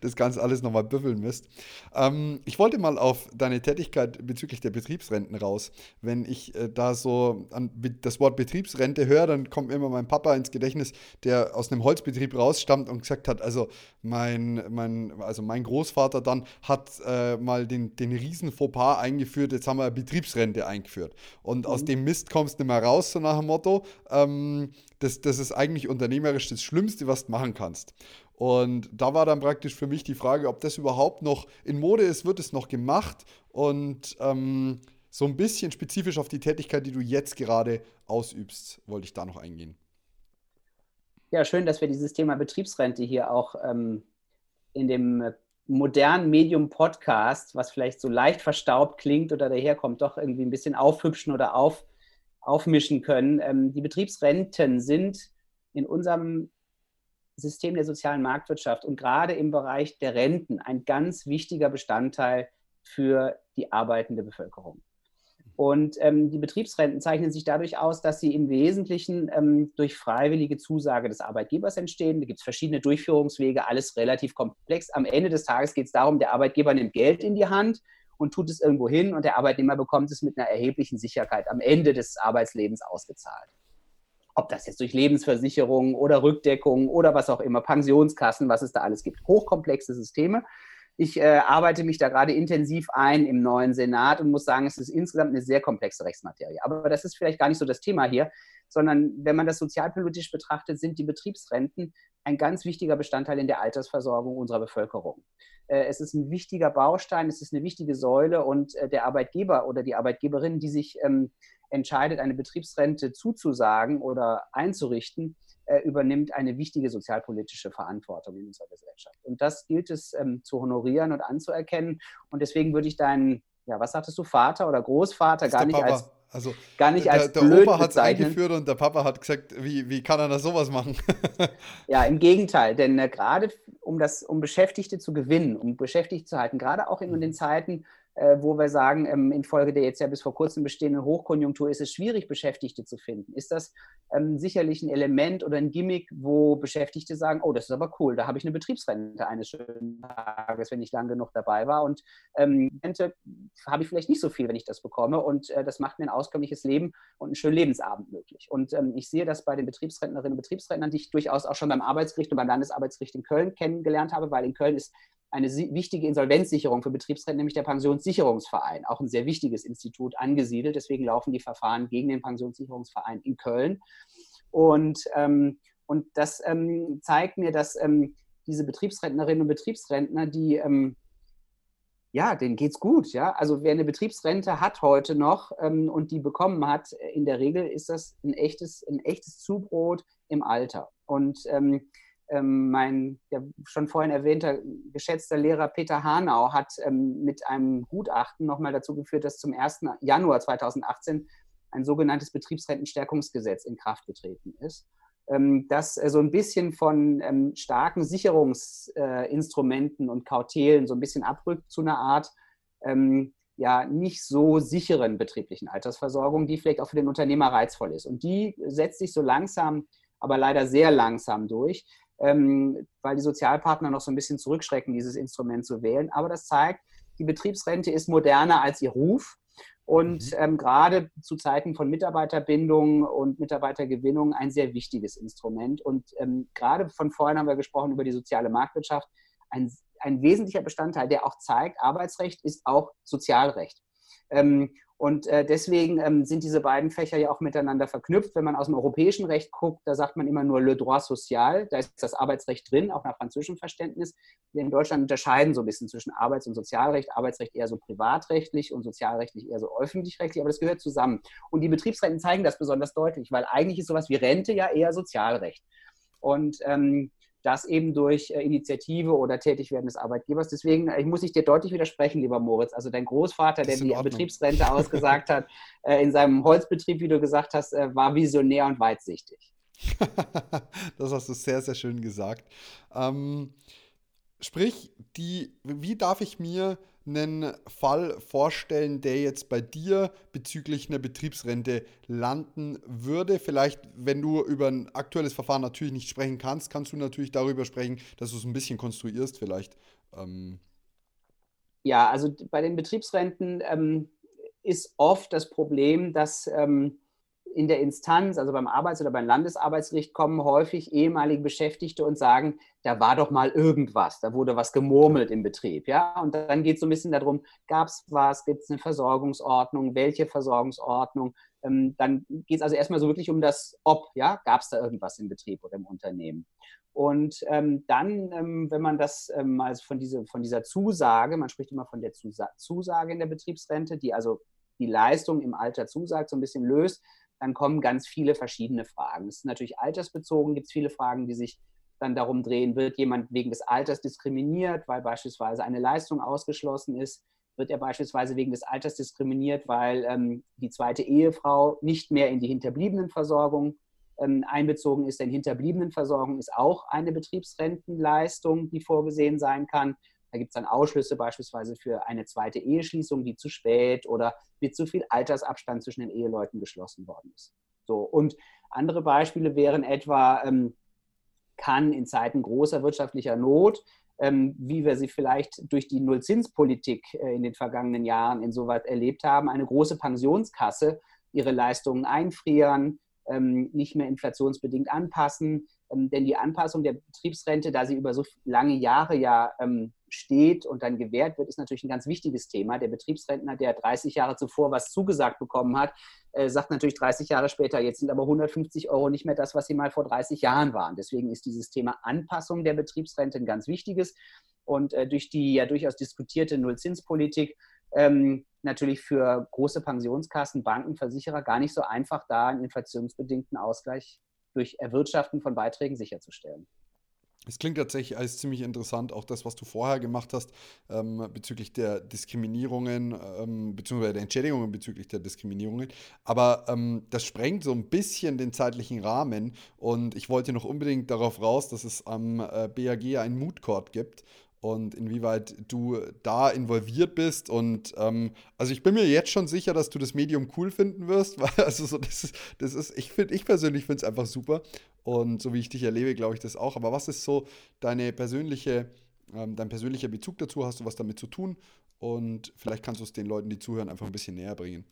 das Ganze alles nochmal büffeln müsst. Ähm, ich wollte mal auf deine Tätigkeit bezüglich der Betriebsrenten raus. Wenn ich äh, da so an das Wort Betriebsrente höre, dann kommt immer mein Papa ins Gedächtnis, der aus einem Holzbetrieb rausstammt und gesagt hat, also mein, mein, also mein Großvater dann hat äh, mal den, den riesen Fauxpas eingeführt, jetzt haben wir Betriebsrente eingeführt. Und mhm. aus dem Mist kommst nicht mehr raus, so nach dem Motto, Motto, ähm, das, das ist eigentlich unternehmerisch das Schlimmste, was du machen kannst. Und da war dann praktisch für mich die Frage, ob das überhaupt noch in Mode ist, wird es noch gemacht und ähm, so ein bisschen spezifisch auf die Tätigkeit, die du jetzt gerade ausübst, wollte ich da noch eingehen. Ja, schön, dass wir dieses Thema Betriebsrente hier auch ähm, in dem modernen Medium Podcast, was vielleicht so leicht verstaubt klingt oder daherkommt, doch irgendwie ein bisschen aufhübschen oder auf, aufmischen können. Ähm, die Betriebsrenten sind in unserem System der sozialen Marktwirtschaft und gerade im Bereich der Renten ein ganz wichtiger Bestandteil für die arbeitende Bevölkerung. Und ähm, die Betriebsrenten zeichnen sich dadurch aus, dass sie im Wesentlichen ähm, durch freiwillige Zusage des Arbeitgebers entstehen. Da gibt es verschiedene Durchführungswege, alles relativ komplex. Am Ende des Tages geht es darum, der Arbeitgeber nimmt Geld in die Hand und tut es irgendwo hin und der Arbeitnehmer bekommt es mit einer erheblichen Sicherheit am Ende des Arbeitslebens ausgezahlt. Ob das jetzt durch Lebensversicherungen oder Rückdeckungen oder was auch immer, Pensionskassen, was es da alles gibt. Hochkomplexe Systeme. Ich äh, arbeite mich da gerade intensiv ein im neuen Senat und muss sagen, es ist insgesamt eine sehr komplexe Rechtsmaterie. Aber das ist vielleicht gar nicht so das Thema hier, sondern wenn man das sozialpolitisch betrachtet, sind die Betriebsrenten ein ganz wichtiger Bestandteil in der Altersversorgung unserer Bevölkerung. Äh, es ist ein wichtiger Baustein, es ist eine wichtige Säule und äh, der Arbeitgeber oder die Arbeitgeberin, die sich ähm, entscheidet, eine Betriebsrente zuzusagen oder einzurichten, äh, übernimmt eine wichtige sozialpolitische Verantwortung in unserer Gesellschaft. Und das gilt es ähm, zu honorieren und anzuerkennen. Und deswegen würde ich deinen, ja, was sagtest du, Vater oder Großvater gar nicht Papa. als also gar nicht als der, der Opa hat es eingeführt und der Papa hat gesagt, wie, wie kann er da sowas machen? <laughs> ja, im Gegenteil, denn äh, gerade um das, um Beschäftigte zu gewinnen, um beschäftigt zu halten, gerade auch in den Zeiten, wo wir sagen, ähm, infolge der jetzt ja bis vor kurzem bestehenden Hochkonjunktur ist es schwierig, Beschäftigte zu finden. Ist das ähm, sicherlich ein Element oder ein Gimmick, wo Beschäftigte sagen, oh, das ist aber cool, da habe ich eine Betriebsrente eines schönen Tages, wenn ich lang genug dabei war. Und ähm, Rente habe ich vielleicht nicht so viel, wenn ich das bekomme. Und äh, das macht mir ein auskömmliches Leben und einen schönen Lebensabend möglich. Und ähm, ich sehe das bei den Betriebsrentnerinnen und Betriebsrentnern, die ich durchaus auch schon beim Arbeitsgericht und beim Landesarbeitsgericht in Köln kennengelernt habe, weil in Köln ist eine wichtige Insolvenzsicherung für Betriebsrenten, nämlich der Pensionssicherungsverein, auch ein sehr wichtiges Institut angesiedelt. Deswegen laufen die Verfahren gegen den Pensionssicherungsverein in Köln. Und, ähm, und das ähm, zeigt mir, dass ähm, diese Betriebsrentnerinnen und Betriebsrentner, die ähm, ja, denen geht's gut, ja. Also wer eine Betriebsrente hat heute noch ähm, und die bekommen hat, in der Regel ist das ein echtes, ein echtes Zubrot im Alter. Und ähm, mein ja, schon vorhin erwähnter geschätzter Lehrer Peter Hanau hat ähm, mit einem Gutachten nochmal dazu geführt, dass zum 1. Januar 2018 ein sogenanntes Betriebsrentenstärkungsgesetz in Kraft getreten ist, ähm, das äh, so ein bisschen von ähm, starken Sicherungsinstrumenten äh, und Kautelen so ein bisschen abrückt zu einer Art ähm, ja nicht so sicheren betrieblichen Altersversorgung, die vielleicht auch für den Unternehmer reizvoll ist. Und die setzt sich so langsam, aber leider sehr langsam durch ähm, weil die Sozialpartner noch so ein bisschen zurückschrecken, dieses Instrument zu wählen. Aber das zeigt, die Betriebsrente ist moderner als ihr Ruf. Und mhm. ähm, gerade zu Zeiten von Mitarbeiterbindung und Mitarbeitergewinnung ein sehr wichtiges Instrument. Und ähm, gerade von vorhin haben wir gesprochen über die soziale Marktwirtschaft. Ein, ein wesentlicher Bestandteil, der auch zeigt, Arbeitsrecht ist auch Sozialrecht. Ähm, und äh, deswegen ähm, sind diese beiden Fächer ja auch miteinander verknüpft. Wenn man aus dem europäischen Recht guckt, da sagt man immer nur le droit social, da ist das Arbeitsrecht drin, auch nach französischem Verständnis. Wir in Deutschland unterscheiden so ein bisschen zwischen Arbeits- und Sozialrecht. Arbeitsrecht eher so privatrechtlich und sozialrechtlich eher so öffentlich-rechtlich, aber das gehört zusammen. Und die Betriebsrenten zeigen das besonders deutlich, weil eigentlich ist sowas wie Rente ja eher Sozialrecht. Und ähm, das eben durch äh, Initiative oder Tätigwerden des Arbeitgebers. Deswegen ich muss ich dir deutlich widersprechen, lieber Moritz. Also dein Großvater, der die Betriebsrente <laughs> ausgesagt hat, äh, in seinem Holzbetrieb, wie du gesagt hast, äh, war visionär und weitsichtig. <laughs> das hast du sehr, sehr schön gesagt. Ähm, sprich, die, wie darf ich mir einen Fall vorstellen, der jetzt bei dir bezüglich einer Betriebsrente landen würde? Vielleicht, wenn du über ein aktuelles Verfahren natürlich nicht sprechen kannst, kannst du natürlich darüber sprechen, dass du es ein bisschen konstruierst vielleicht. Ähm. Ja, also bei den Betriebsrenten ähm, ist oft das Problem, dass ähm, in der Instanz, also beim Arbeits- oder beim Landesarbeitsgericht, kommen häufig ehemalige Beschäftigte und sagen, da war doch mal irgendwas, da wurde was gemurmelt im Betrieb. Ja? Und dann geht es so ein bisschen darum, gab es was, gibt es eine Versorgungsordnung, welche Versorgungsordnung? Ähm, dann geht es also erstmal so wirklich um das Ob, ja, gab es da irgendwas im Betrieb oder im Unternehmen. Und ähm, dann, ähm, wenn man das ähm, also von, diese, von dieser Zusage, man spricht immer von der Zusa Zusage in der Betriebsrente, die also die Leistung im Alter zusagt, so ein bisschen löst, dann kommen ganz viele verschiedene Fragen. Es ist natürlich altersbezogen, gibt es viele Fragen, die sich dann darum drehen, wird jemand wegen des Alters diskriminiert, weil beispielsweise eine Leistung ausgeschlossen ist? Wird er beispielsweise wegen des Alters diskriminiert, weil ähm, die zweite Ehefrau nicht mehr in die Hinterbliebenenversorgung ähm, einbezogen ist? Denn Hinterbliebenenversorgung ist auch eine Betriebsrentenleistung, die vorgesehen sein kann. Da gibt es dann Ausschlüsse beispielsweise für eine zweite Eheschließung, die zu spät oder mit zu viel Altersabstand zwischen den Eheleuten geschlossen worden ist. So, und andere Beispiele wären etwa, ähm, kann in Zeiten großer wirtschaftlicher Not, ähm, wie wir sie vielleicht durch die Nullzinspolitik äh, in den vergangenen Jahren insoweit erlebt haben, eine große Pensionskasse ihre Leistungen einfrieren, ähm, nicht mehr inflationsbedingt anpassen. Ähm, denn die Anpassung der Betriebsrente, da sie über so lange Jahre ja ähm, steht und dann gewährt wird, ist natürlich ein ganz wichtiges Thema. Der Betriebsrentner, der 30 Jahre zuvor was zugesagt bekommen hat, äh, sagt natürlich 30 Jahre später, jetzt sind aber 150 Euro nicht mehr das, was sie mal vor 30 Jahren waren. Deswegen ist dieses Thema Anpassung der Betriebsrente ein ganz wichtiges. Und äh, durch die ja durchaus diskutierte Nullzinspolitik ähm, natürlich für große Pensionskassen, Banken, Versicherer gar nicht so einfach, da einen inflationsbedingten Ausgleich durch Erwirtschaften von Beiträgen sicherzustellen. Es klingt tatsächlich alles ziemlich interessant, auch das, was du vorher gemacht hast, ähm, bezüglich der Diskriminierungen, ähm, beziehungsweise der Entschädigungen bezüglich der Diskriminierungen. Aber ähm, das sprengt so ein bisschen den zeitlichen Rahmen und ich wollte noch unbedingt darauf raus, dass es am äh, BAG einen Mood gibt und inwieweit du da involviert bist. Und ähm, also ich bin mir jetzt schon sicher, dass du das Medium cool finden wirst, <laughs> weil also so das ist, das ist ich finde, ich persönlich finde es einfach super. Und so wie ich dich erlebe, glaube ich das auch. Aber was ist so deine persönliche, ähm, dein persönlicher Bezug dazu? Hast du was damit zu tun? Und vielleicht kannst du es den Leuten, die zuhören, einfach ein bisschen näher bringen.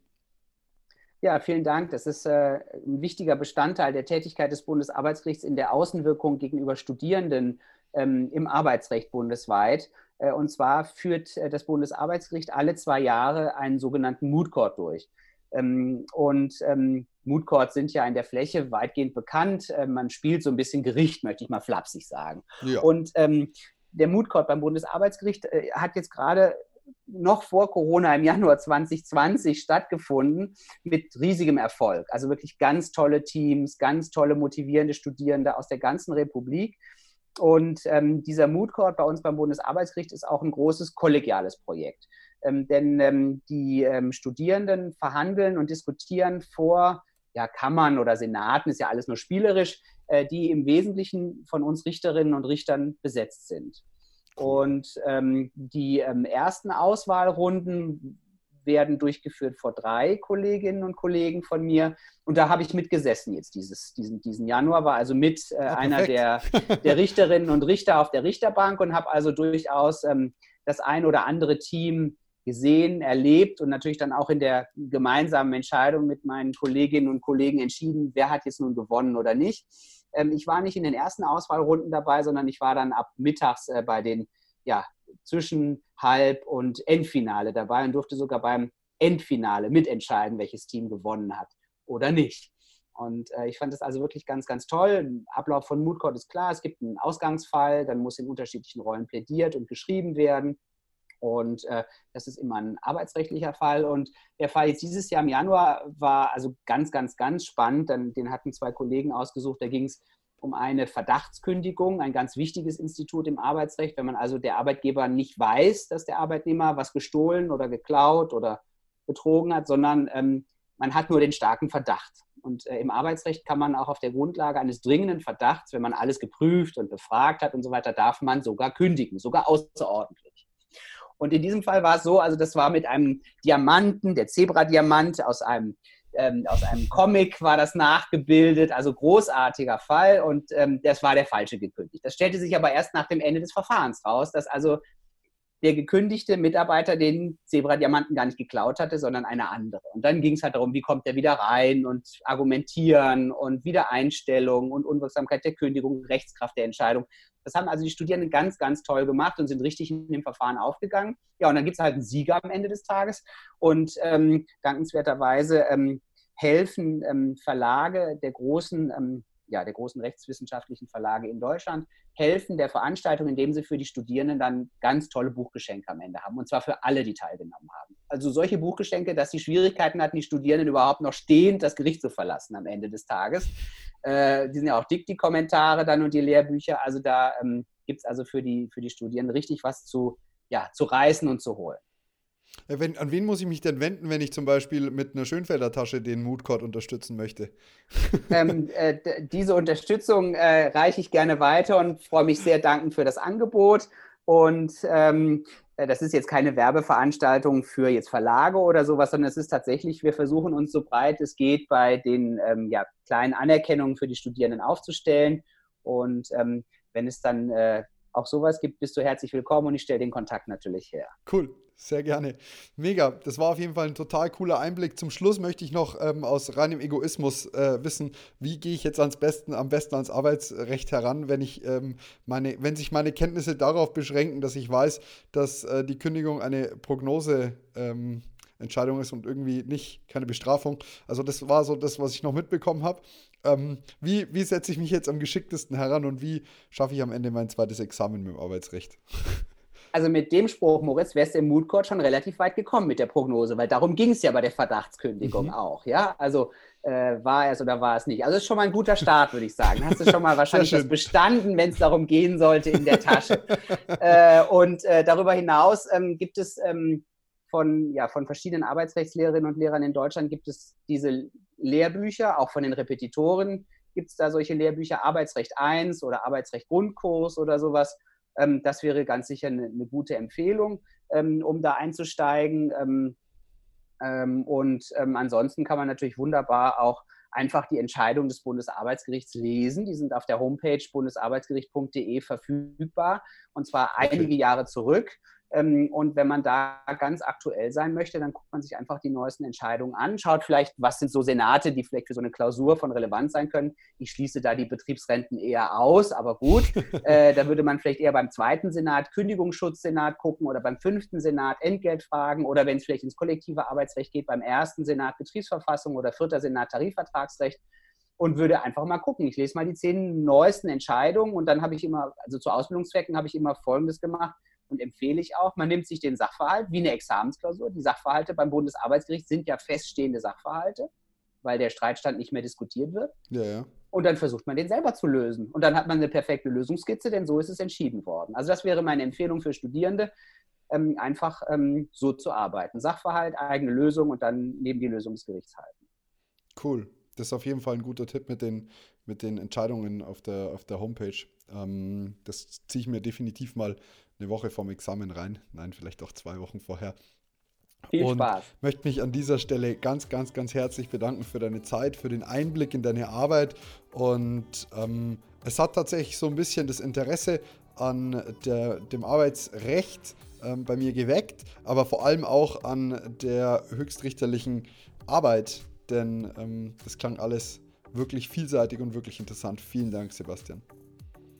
Ja, vielen Dank. Das ist äh, ein wichtiger Bestandteil der Tätigkeit des Bundesarbeitsgerichts in der Außenwirkung gegenüber Studierenden ähm, im Arbeitsrecht bundesweit. Äh, und zwar führt äh, das Bundesarbeitsgericht alle zwei Jahre einen sogenannten Mood Court durch. Ähm, und ähm, Mood Courts sind ja in der Fläche weitgehend bekannt. Äh, man spielt so ein bisschen Gericht, möchte ich mal flapsig sagen. Ja. Und ähm, der Mood Court beim Bundesarbeitsgericht äh, hat jetzt gerade noch vor Corona im Januar 2020 stattgefunden mit riesigem Erfolg. Also wirklich ganz tolle Teams, ganz tolle motivierende Studierende aus der ganzen Republik. Und ähm, dieser Mood Court bei uns beim Bundesarbeitsgericht ist auch ein großes kollegiales Projekt. Ähm, denn ähm, die ähm, Studierenden verhandeln und diskutieren vor ja, Kammern oder Senaten, ist ja alles nur spielerisch, äh, die im Wesentlichen von uns Richterinnen und Richtern besetzt sind. Und ähm, die ähm, ersten Auswahlrunden werden durchgeführt vor drei Kolleginnen und Kollegen von mir. Und da habe ich mitgesessen jetzt dieses, diesen, diesen Januar, war also mit äh, ja, einer der, der Richterinnen und Richter auf der Richterbank und habe also durchaus ähm, das ein oder andere Team gesehen, erlebt und natürlich dann auch in der gemeinsamen Entscheidung mit meinen Kolleginnen und Kollegen entschieden, wer hat jetzt nun gewonnen oder nicht. Ähm, ich war nicht in den ersten Auswahlrunden dabei, sondern ich war dann ab mittags äh, bei den ja, zwischen Halb- und Endfinale dabei und durfte sogar beim Endfinale mitentscheiden, welches Team gewonnen hat oder nicht. Und äh, ich fand das also wirklich ganz, ganz toll. Ablauf von Mood Court ist klar, es gibt einen Ausgangsfall, dann muss in unterschiedlichen Rollen plädiert und geschrieben werden. Und äh, das ist immer ein arbeitsrechtlicher Fall. Und der Fall jetzt dieses Jahr im Januar war also ganz, ganz, ganz spannend. Dann, den hatten zwei Kollegen ausgesucht. Da ging es um eine Verdachtskündigung, ein ganz wichtiges Institut im Arbeitsrecht. Wenn man also der Arbeitgeber nicht weiß, dass der Arbeitnehmer was gestohlen oder geklaut oder betrogen hat, sondern ähm, man hat nur den starken Verdacht. Und äh, im Arbeitsrecht kann man auch auf der Grundlage eines dringenden Verdachts, wenn man alles geprüft und befragt hat und so weiter, darf man sogar kündigen, sogar außerordentlich. Und in diesem Fall war es so, also das war mit einem Diamanten, der Zebra-Diamant aus einem ähm, aus einem Comic war das nachgebildet, also großartiger Fall und ähm, das war der falsche gekündigt. Das stellte sich aber erst nach dem Ende des Verfahrens raus, dass also der gekündigte Mitarbeiter den Zebra-Diamanten gar nicht geklaut hatte, sondern eine andere. Und dann ging es halt darum, wie kommt er wieder rein und argumentieren und Wiedereinstellung und Unwirksamkeit der Kündigung, Rechtskraft der Entscheidung. Das haben also die Studierenden ganz, ganz toll gemacht und sind richtig in dem Verfahren aufgegangen. Ja, und dann gibt es halt einen Sieger am Ende des Tages. Und ähm, dankenswerterweise ähm, helfen ähm, Verlage der großen, ähm, ja, der großen rechtswissenschaftlichen Verlage in Deutschland, helfen der Veranstaltung, indem sie für die Studierenden dann ganz tolle Buchgeschenke am Ende haben. Und zwar für alle, die teilgenommen haben. Also solche Buchgeschenke, dass sie Schwierigkeiten hatten, die Studierenden überhaupt noch stehend das Gericht zu verlassen am Ende des Tages. Äh, die sind ja auch dick, die Kommentare dann und die Lehrbücher. Also da ähm, gibt es also für die, für die Studierenden richtig was zu, ja, zu reißen und zu holen. Äh, wenn, an wen muss ich mich denn wenden, wenn ich zum Beispiel mit einer Schönfelder Tasche den Moodcord unterstützen möchte? <laughs> Ähm, äh, diese Unterstützung äh, reiche ich gerne weiter und freue mich sehr dankend für das Angebot. Und ähm, äh, das ist jetzt keine Werbeveranstaltung für jetzt Verlage oder sowas, sondern es ist tatsächlich, wir versuchen uns so breit es geht bei den ähm, ja, kleinen Anerkennungen für die Studierenden aufzustellen. Und ähm, wenn es dann äh, auch sowas gibt, bist du herzlich willkommen und ich stelle den Kontakt natürlich her. Cool, sehr gerne. Mega, das war auf jeden Fall ein total cooler Einblick. Zum Schluss möchte ich noch ähm, aus reinem Egoismus äh, wissen, wie gehe ich jetzt ans besten, am besten ans Arbeitsrecht heran, wenn ich ähm, meine, wenn sich meine Kenntnisse darauf beschränken, dass ich weiß, dass äh, die Kündigung eine Prognose ähm, Entscheidung ist und irgendwie nicht keine Bestrafung. Also das war so das, was ich noch mitbekommen habe. Ähm, wie, wie setze ich mich jetzt am geschicktesten heran und wie schaffe ich am Ende mein zweites Examen mit dem Arbeitsrecht? <laughs> also mit dem Spruch, Moritz, wärst du im Mood Court schon relativ weit gekommen mit der Prognose, weil darum ging es ja bei der Verdachtskündigung mhm. auch. Ja, also äh, war es oder war es nicht. Also ist schon mal ein guter Start, würde ich sagen. Hast du schon mal <laughs> wahrscheinlich das bestanden, wenn es darum gehen sollte, in der Tasche. <laughs> äh, und äh, darüber hinaus ähm, gibt es ähm, von, ja, von verschiedenen Arbeitsrechtslehrerinnen und Lehrern in Deutschland gibt es diese Lehrbücher, auch von den Repetitoren gibt es da solche Lehrbücher, Arbeitsrecht 1 oder Arbeitsrecht Grundkurs oder sowas. Ähm, das wäre ganz sicher eine, eine gute Empfehlung, ähm, um da einzusteigen. Ähm, und ansonsten kann man natürlich wunderbar auch einfach die Entscheidung des Bundesarbeitsgerichts lesen. Die sind auf der Homepage bundesarbeitsgericht.de verfügbar und zwar einige Jahre zurück. Ähm, und wenn man da ganz aktuell sein möchte, dann guckt man sich einfach die neuesten Entscheidungen an, schaut vielleicht, was sind so Senate, die vielleicht für so eine Klausur von Relevanz sein können. Ich schließe da die Betriebsrenten eher aus, aber gut. <laughs> äh, da würde man vielleicht eher beim zweiten Senat, Kündigungsschutzsenat gucken oder beim fünften Senat Entgeltfragen oder wenn es vielleicht ins kollektive Arbeitsrecht geht, beim ersten Senat Betriebsverfassung oder vierter Senat Tarifvertragsrecht und würde einfach mal gucken. Ich lese mal die zehn neuesten Entscheidungen und dann habe ich immer, also zu Ausbildungszwecken habe ich immer Folgendes gemacht und empfehle ich auch, man nimmt sich den Sachverhalt wie eine Examensklausur. Die Sachverhalte beim Bundesarbeitsgericht sind ja feststehende Sachverhalte, weil der Streitstand nicht mehr diskutiert wird. Ja, ja. Und dann versucht man den selber zu lösen. Und dann hat man eine perfekte Lösungskizze, denn so ist es entschieden worden. Also das wäre meine Empfehlung für Studierende, ähm, einfach ähm, so zu arbeiten. Sachverhalt, eigene Lösung und dann neben die Lösung des Gerichts halten. Cool. Das ist auf jeden Fall ein guter Tipp mit den, mit den Entscheidungen auf der, auf der Homepage. Ähm, das ziehe ich mir definitiv mal eine Woche vorm Examen rein. Nein, vielleicht auch zwei Wochen vorher. Viel und Spaß. möchte mich an dieser Stelle ganz, ganz, ganz herzlich bedanken für deine Zeit, für den Einblick in deine Arbeit. Und ähm, es hat tatsächlich so ein bisschen das Interesse an der, dem Arbeitsrecht ähm, bei mir geweckt, aber vor allem auch an der höchstrichterlichen Arbeit, denn ähm, das klang alles wirklich vielseitig und wirklich interessant. Vielen Dank, Sebastian.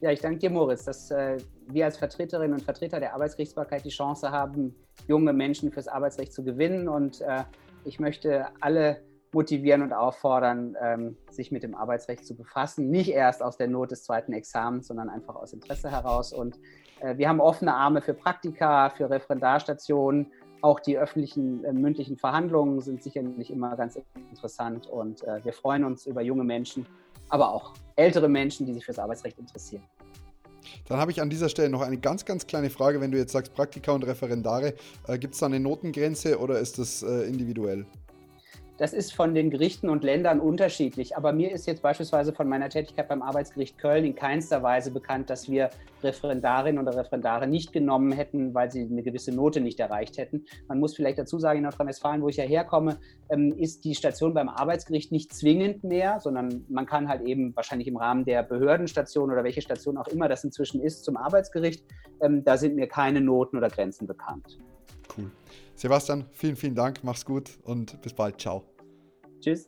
Ja, ich danke dir, Moritz, dass äh, wir als Vertreterinnen und Vertreter der Arbeitsgerichtsbarkeit die Chance haben, junge Menschen fürs Arbeitsrecht zu gewinnen. Und äh, ich möchte alle motivieren und auffordern, ähm, sich mit dem Arbeitsrecht zu befassen. Nicht erst aus der Not des zweiten Examens, sondern einfach aus Interesse heraus. Und äh, wir haben offene Arme für Praktika, für Referendarstationen. Auch die öffentlichen äh, mündlichen Verhandlungen sind sicherlich immer ganz interessant. Und äh, wir freuen uns über junge Menschen, aber auch ältere Menschen, die sich fürs Arbeitsrecht interessieren. Dann habe ich an dieser Stelle noch eine ganz, ganz kleine Frage. Wenn du jetzt sagst Praktika und Referendare, äh, gibt es da eine Notengrenze oder ist das äh, individuell? Das ist von den Gerichten und Ländern unterschiedlich. Aber mir ist jetzt beispielsweise von meiner Tätigkeit beim Arbeitsgericht Köln in keinster Weise bekannt, dass wir Referendarinnen oder Referendare nicht genommen hätten, weil sie eine gewisse Note nicht erreicht hätten. Man muss vielleicht dazu sagen, in Nordrhein-Westfalen, wo ich ja herkomme, ähm, ist die Station beim Arbeitsgericht nicht zwingend mehr, sondern man kann halt eben wahrscheinlich im Rahmen der Behördenstation oder welche Station auch immer das inzwischen ist zum Arbeitsgericht, ähm, da sind mir keine Noten oder Grenzen bekannt. Cool. Sebastian, vielen, vielen Dank. Mach's gut und bis bald. Ciao. Tschüss.